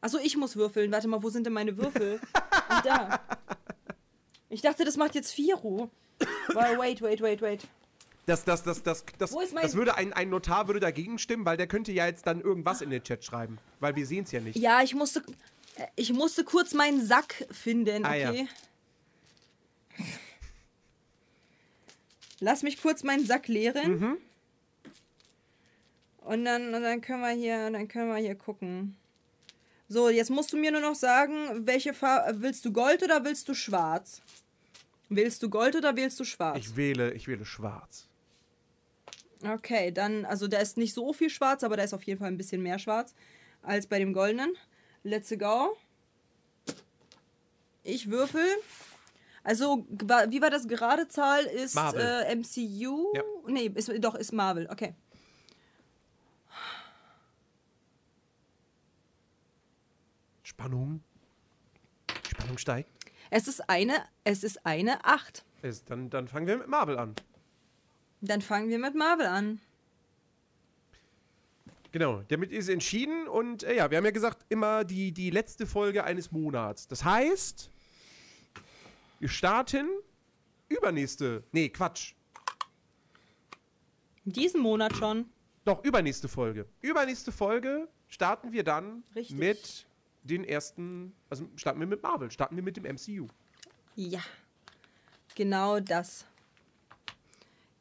Achso, ich muss würfeln. Warte mal, wo sind denn meine Würfel? Ach, da. Ich dachte, das macht jetzt Firo. Well, wait, wait, wait, wait. Das, das, das, das, das, Wo ist mein- das würde ein, ein Notar würde dagegen stimmen, weil der könnte ja jetzt dann irgendwas in den Chat schreiben. Weil wir sehen es ja nicht. Ja, ich musste, ich musste kurz meinen Sack finden, Ah, ja. okay? Lass mich kurz meinen Sack leeren. Mhm. Und dann, und dann können wir hier, dann können wir hier gucken. So, jetzt musst du mir nur noch sagen, welche Farbe willst du Gold oder willst du Schwarz? Willst du Gold oder willst du Schwarz? Ich wähle, ich wähle schwarz. Okay, dann, also da ist nicht so viel schwarz, aber da ist auf jeden Fall ein bisschen mehr schwarz als bei dem goldenen. Let's go. Ich würfel. Also, wie war das gerade Zahl? Ist äh, MCU? Ja. Nee, ist, doch, ist Marvel. Okay. Spannung. Spannung steigt. Es ist eine, es ist eine 8. Ist, dann, dann fangen wir mit Marvel an. Dann fangen wir mit Marvel an. Genau, damit ist entschieden und äh, ja, wir haben ja gesagt, immer die, die letzte Folge eines Monats. Das heißt, wir starten übernächste, nee, Quatsch, Diesen Monat schon. doch, übernächste Folge. Übernächste Folge starten wir dann Richtig. mit den ersten, also starten wir mit Marvel, starten wir mit dem MCU. Ja. Genau das.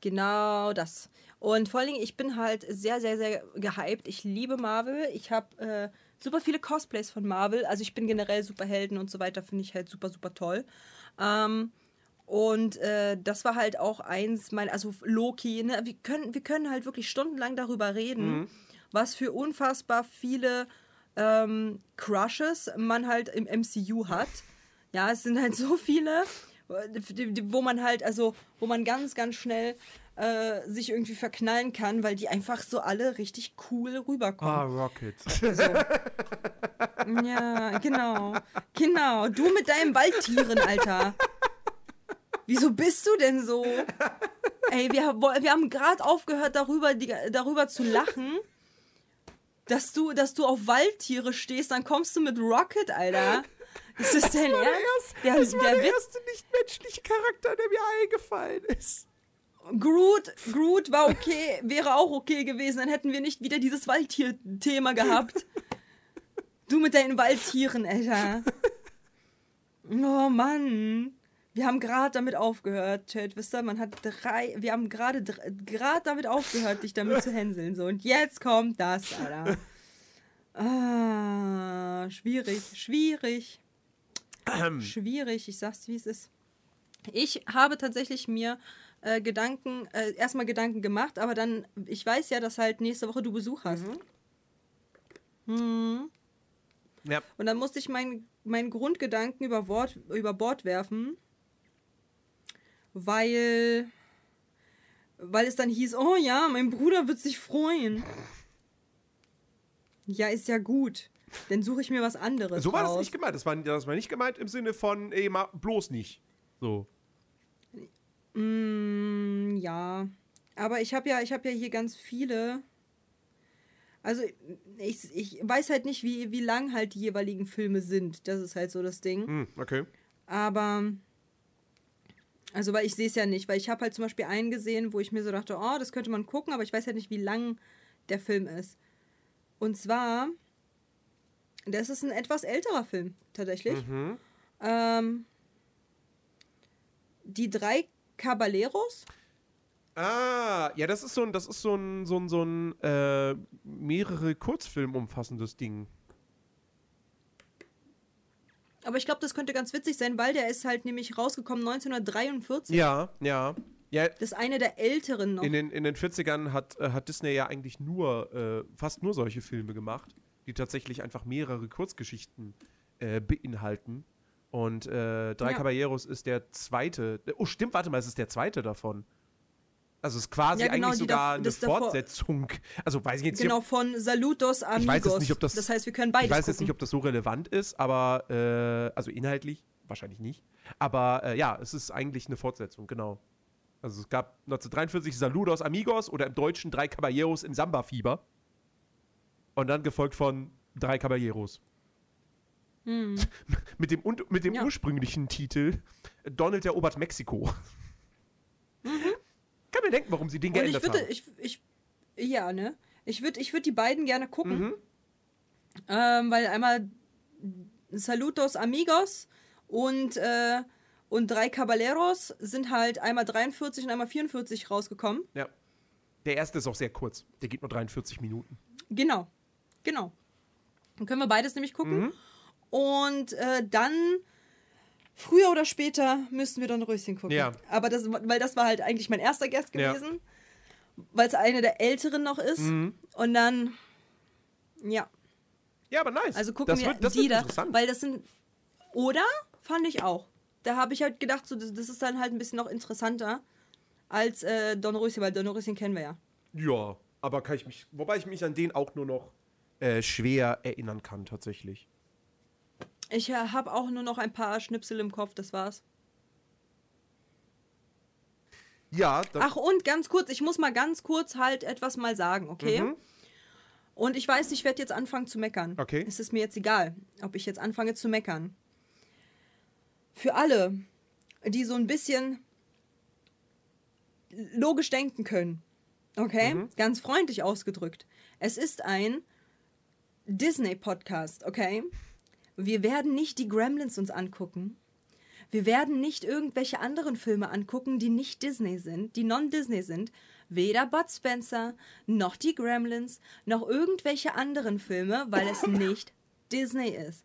Genau das. Und vor allen Dingen, ich bin halt sehr, sehr, sehr gehypt. Ich liebe Marvel. Ich habe äh, super viele Cosplays von Marvel. Also ich bin generell Superhelden und so weiter, finde ich halt super, super toll. Ähm, und äh, das war halt auch eins meiner, also Loki, ne? wir, können, wir können halt wirklich stundenlang darüber reden, was für unfassbar viele ähm, Crushes man halt im MCU hat. Ja, es sind halt so viele, wo man halt, also, wo man ganz, ganz schnell äh, sich irgendwie verknallen kann, weil die einfach so alle richtig cool rüberkommen. Rocket. Ja, genau. Genau. Du mit deinen Waldtieren, Alter. Wieso bist du denn so? Ey, wir, haben- wir haben gerade aufgehört, darüber, die, darüber zu lachen, dass du, dass du auf Waldtiere stehst, dann kommst du mit Rocket, Alter. Ist das dein Ernst? Der, das war der der erste nichtmenschliche Charakter, der mir eingefallen ist. Groot, Groot war okay, wäre auch okay gewesen, dann hätten wir nicht wieder dieses Waldtier-Thema gehabt. Du mit deinen Waldtieren, Alter. Oh Mann. Wir haben gerade damit aufgehört, Chat. Wisst ihr, man hat drei. Wir haben gerade gerade damit aufgehört, dich damit zu hänseln. So, und jetzt kommt das, Alter. Ah, schwierig, schwierig. Schwierig, ich sag's, wie es ist. Ich habe tatsächlich mir äh, Gedanken, äh, erstmal Gedanken gemacht, aber dann, ich weiß ja, dass halt nächste Woche du Besuch hast. Hm. Ja. Und dann musste ich meinen meinen Grundgedanken über, Bord, über Bord werfen, weil, weil es dann hieß, oh ja, mein Bruder wird sich freuen. Ja, ist ja gut. Dann suche ich mir was anderes So war das raus. nicht gemeint. Das war, das war nicht gemeint im Sinne von, ey, ma, bloß nicht. So. Mm, ja. Aber ich habe ja, ich habe ja hier ganz viele. Also ich, ich weiß halt nicht, wie, wie lang halt die jeweiligen Filme sind. Das ist halt so das Ding. Hm, okay. Aber also weil ich sehe es ja nicht, weil ich habe halt zum Beispiel einen gesehen, wo ich mir so dachte, oh, das könnte man gucken, aber ich weiß halt nicht, wie lang der Film ist. Und zwar, das ist ein etwas älterer Film tatsächlich. Mhm. Ähm, die drei Caballeros. Ah, ja, das ist so ein, das ist so ein, so ein, so ein äh, mehrere Kurzfilm umfassendes Ding. Aber ich glaube, das könnte ganz witzig sein, weil der ist halt nämlich rausgekommen 1943. Ja, ja. Ja, Das ist eine der älteren noch. in den, in den 40ern hat, äh, hat Disney ja eigentlich nur, äh, fast nur solche Filme gemacht, die tatsächlich einfach mehrere Kurzgeschichten äh, beinhalten. Und äh, Drei Ja. Caballeros ist der zweite. Oh, stimmt, warte mal, es ist der zweite davon. Also es ist quasi Ja, genau, eigentlich sogar dav- eine Fortsetzung. Also weiß ich jetzt genau, nicht, von Saludos Amigos. Ich weiß jetzt nicht, ob das- Das heißt, wir können beides ich weiß jetzt nicht, ob das so relevant ist, aber äh, also inhaltlich wahrscheinlich nicht. Aber äh, ja, es ist eigentlich eine Fortsetzung, genau. Also es gab 1943 Saludos Amigos oder im Deutschen Drei Caballeros im Samba-Fieber. Und dann gefolgt von Drei Caballeros. mit dem, mit dem. Ja. ursprünglichen Titel Donald erobert Mexiko. Kann mir denken, warum sie den Mhm. Und ich geändert würde, haben. ich, ich, ja, ne? Ich würde ich würd die beiden gerne gucken. Mhm. Ähm, weil einmal Saludos Amigos und, äh, und drei Caballeros sind halt einmal 43 und einmal 44 rausgekommen. Ja. Der erste ist auch sehr kurz. Der geht nur 43 Minuten. Genau, genau. Dann können wir beides nämlich gucken. Mhm. Und äh, dann, früher oder später, müssten wir Don Röschen gucken. Ja. Aber das, weil das war halt eigentlich mein erster Guest Ja. gewesen. Weil es eine der älteren noch ist. Mhm. Und dann, ja. Ja, aber nice. Also gucken das wir wird, das die da. Weil das sind. Oder? Fand ich auch. Da habe ich halt gedacht, so, das, das ist dann halt ein bisschen noch interessanter als äh, Don Röschen, weil Don Röschen kennen wir ja. Ja, aber kann ich mich, wobei ich mich an den auch nur noch äh, schwer erinnern kann, tatsächlich. Ich äh, habe auch nur noch ein paar Schnipsel im Kopf, das war's. Ja, Ach, und ganz kurz, ich muss mal ganz kurz halt etwas mal sagen, okay? Mhm. Und ich weiß, ich werde jetzt anfangen zu meckern. Okay. Es ist mir jetzt egal, ob ich jetzt anfange zu meckern. Für alle, die so ein bisschen logisch denken können, okay? Mhm. Ganz freundlich ausgedrückt. Es ist ein Disney-Podcast, okay? Wir werden nicht die Gremlins uns angucken. Wir werden nicht irgendwelche anderen Filme angucken, die nicht Disney sind, die non-Disney sind. Weder Bud Spencer, noch die Gremlins, noch irgendwelche anderen Filme, weil es nicht Disney ist.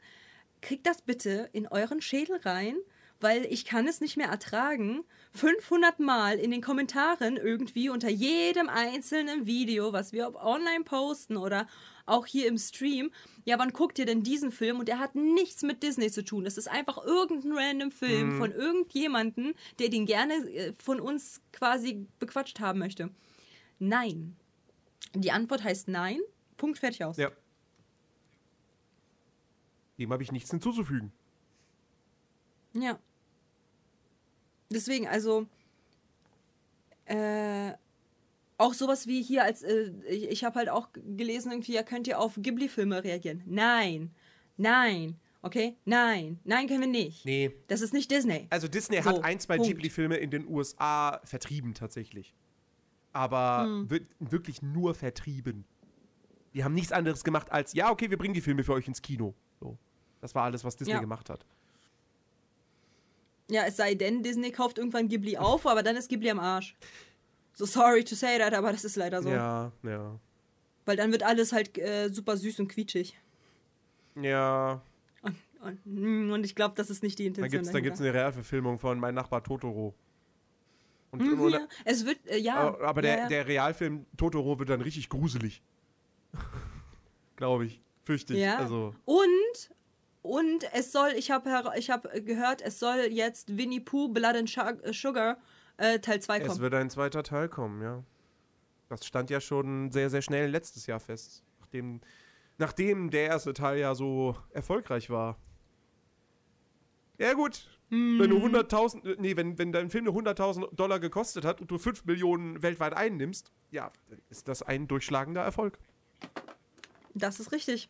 Kriegt das bitte in euren Schädel rein, weil ich kann es nicht mehr ertragen, 500 Mal in den Kommentaren irgendwie unter jedem einzelnen Video, was wir online posten oder auch hier im Stream, ja, wann guckt ihr denn diesen Film? Und der hat nichts mit Disney zu tun. Das ist einfach irgendein random Film von irgendjemanden, der den gerne äh, von uns quasi bequatscht haben möchte. Nein. Die Antwort heißt nein. Punkt, fertig aus. ja. Dem habe ich nichts hinzuzufügen. Ja. Deswegen, also, äh, auch sowas wie hier als, äh, ich, ich habe halt auch gelesen, irgendwie, ja, könnt ihr auf Ghibli-Filme reagieren? Nein. Nein. Okay? Nein. Nein, können wir nicht. Nee. Das ist nicht Disney. Also Disney So, hat ein, zwei. Ghibli-Filme in den USA vertrieben tatsächlich. Aber Hm. wir- wirklich nur vertrieben. Die haben nichts anderes gemacht als, ja, okay, wir bringen die Filme für euch ins Kino. So. Das war alles, was Disney Ja. gemacht hat. Ja, es sei denn, Disney kauft irgendwann Ghibli auf, aber dann ist Ghibli am Arsch. So sorry to say that, aber das ist leider so. Ja, ja. Weil dann wird alles halt äh, super süß und quietschig. Ja. Und, und, mm, und ich glaube, das ist nicht die Da Intention. gibt es da gibt's dahinter. eine Realverfilmung von Mein Nachbar Totoro. Und, Mhm, und, ja. Es wird, äh, ja. aber der, ja, der Realfilm Totoro wird dann richtig gruselig. Glaube ich. Fürchte ich. Ja. Also, Und, und es soll, ich habe ich hab gehört, es soll jetzt Winnie Pooh Blood and äh, Sugar äh, Teil 2 es kommen. wird ein zweiter Teil kommen, ja. Das stand ja schon sehr, sehr schnell letztes Jahr fest. Nachdem, nachdem der erste Teil ja so erfolgreich war. Ja, gut. Wenn Hm. du 100.000, äh, nee, wenn, wenn dein Film nur 100.000 Dollar gekostet hat und du 5 Millionen weltweit einnimmst, ja, ist das ein durchschlagender Erfolg. Das ist richtig.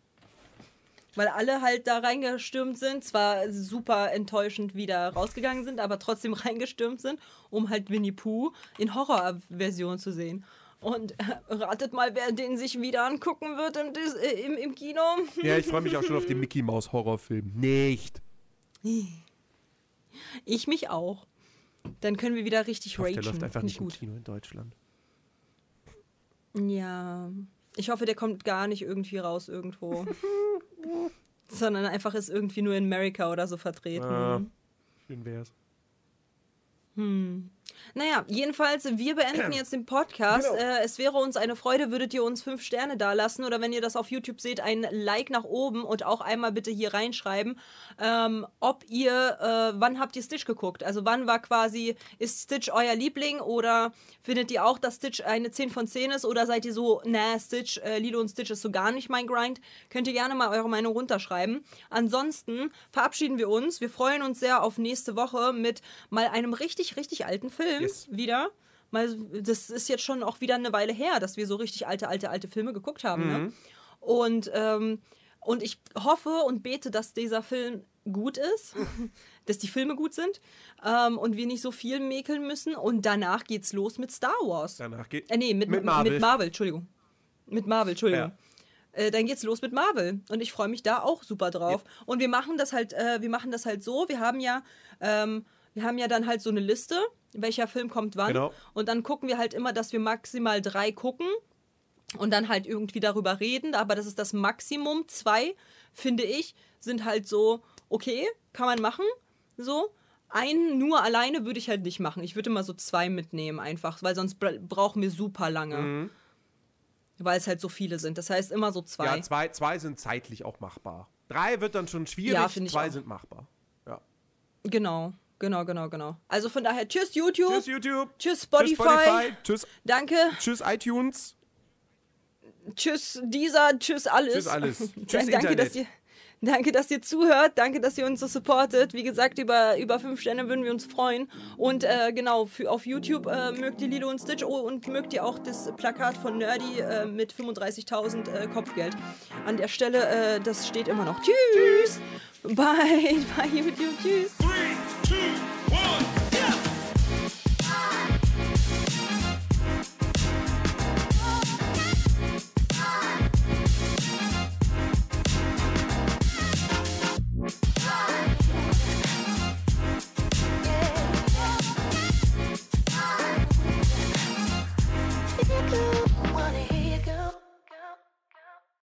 Weil alle halt da reingestürmt sind, zwar super enttäuschend wieder rausgegangen sind, aber trotzdem reingestürmt sind, um halt Winnie Pooh in Horrorversion zu sehen. Und äh, ratet mal, wer den sich wieder angucken wird im, Dis äh, im, im Kino. Ja, ich freue mich auch schon auf den Mickey Mouse Horrorfilm. Nicht. Ich mich auch. Dann können wir wieder richtig Ich hoffe, ragen. der läuft einfach Find ich nicht im Kino in Deutschland. Ja. Ich hoffe, der kommt gar nicht irgendwie raus irgendwo. Sondern einfach ist irgendwie nur in Amerika oder so vertreten. Ah, schön wär's. Naja, jedenfalls, wir beenden jetzt den Podcast. Genau. Äh, es wäre uns eine Freude, würdet ihr uns fünf Sterne dalassen oder wenn ihr das auf YouTube seht, ein Like nach oben und auch einmal bitte hier reinschreiben, ähm, ob ihr, äh, wann habt ihr Stitch geguckt? Also wann war quasi, ist Stitch euer Liebling oder findet ihr auch, dass Stitch eine 10 von 10 ist oder seid ihr so, na, Stitch, äh, Lilo und Stitch ist so gar nicht mein Grind? Könnt ihr gerne mal eure Meinung runterschreiben. Ansonsten verabschieden wir uns. Wir freuen uns sehr auf nächste Woche mit mal einem richtig, richtig alten Film Yes. wieder. Mal, das ist jetzt schon auch wieder eine Weile her, dass wir so richtig alte, alte, alte Filme geguckt haben. Ne? Und, ähm, und ich hoffe und bete, dass dieser Film gut ist, dass die Filme gut sind ähm, und wir nicht so viel mäkeln müssen. Und danach geht's los mit Star Wars. Danach geht. Äh, nee, mit, Mit Marvel. Mit Marvel, Entschuldigung. Mit Marvel, Entschuldigung. Ja. Äh, dann geht's los mit Marvel und ich freue mich da auch super drauf. Und wir machen das halt, äh, wir machen das halt so. Wir haben ja ähm, wir haben ja dann halt so eine Liste, welcher Film kommt wann. Genau. Und dann gucken wir halt immer, dass wir maximal drei gucken und dann halt irgendwie darüber reden. Aber das ist das Maximum. Zwei, finde ich, sind halt so, okay, kann man machen. So. Einen nur alleine würde ich halt nicht machen. Ich würde immer so zwei mitnehmen, einfach, weil sonst bra- brauchen wir super lange. Mhm. Weil es halt so viele sind. Das heißt immer so zwei. Ja, zwei, zwei sind zeitlich auch machbar. Drei wird dann schon schwierig, Ja, zwei auch. sind machbar. Ja. Genau, genau, genau, genau. Also von daher, tschüss YouTube, Tschüss tschüss, YouTube. Spotify, Tschüss Spotify. Tschüss, danke, tschüss iTunes. tschüss dieser, tschüss alles. Tschüss alles. Tschüss danke, Internet. dass ihr, danke, dass ihr zuhört, danke, dass ihr uns so supportet. Wie gesagt, über, über fünf Sterne würden wir uns freuen. Und äh, genau, für, auf YouTube äh, mögt ihr Lilo und Stitch oh, und mögt ihr auch das Plakat von Nerdy äh, mit 35.000 äh, Kopfgeld. An der Stelle, äh, das steht immer noch. Tschüss. Bye, bei YouTube. Tschüss. two, one.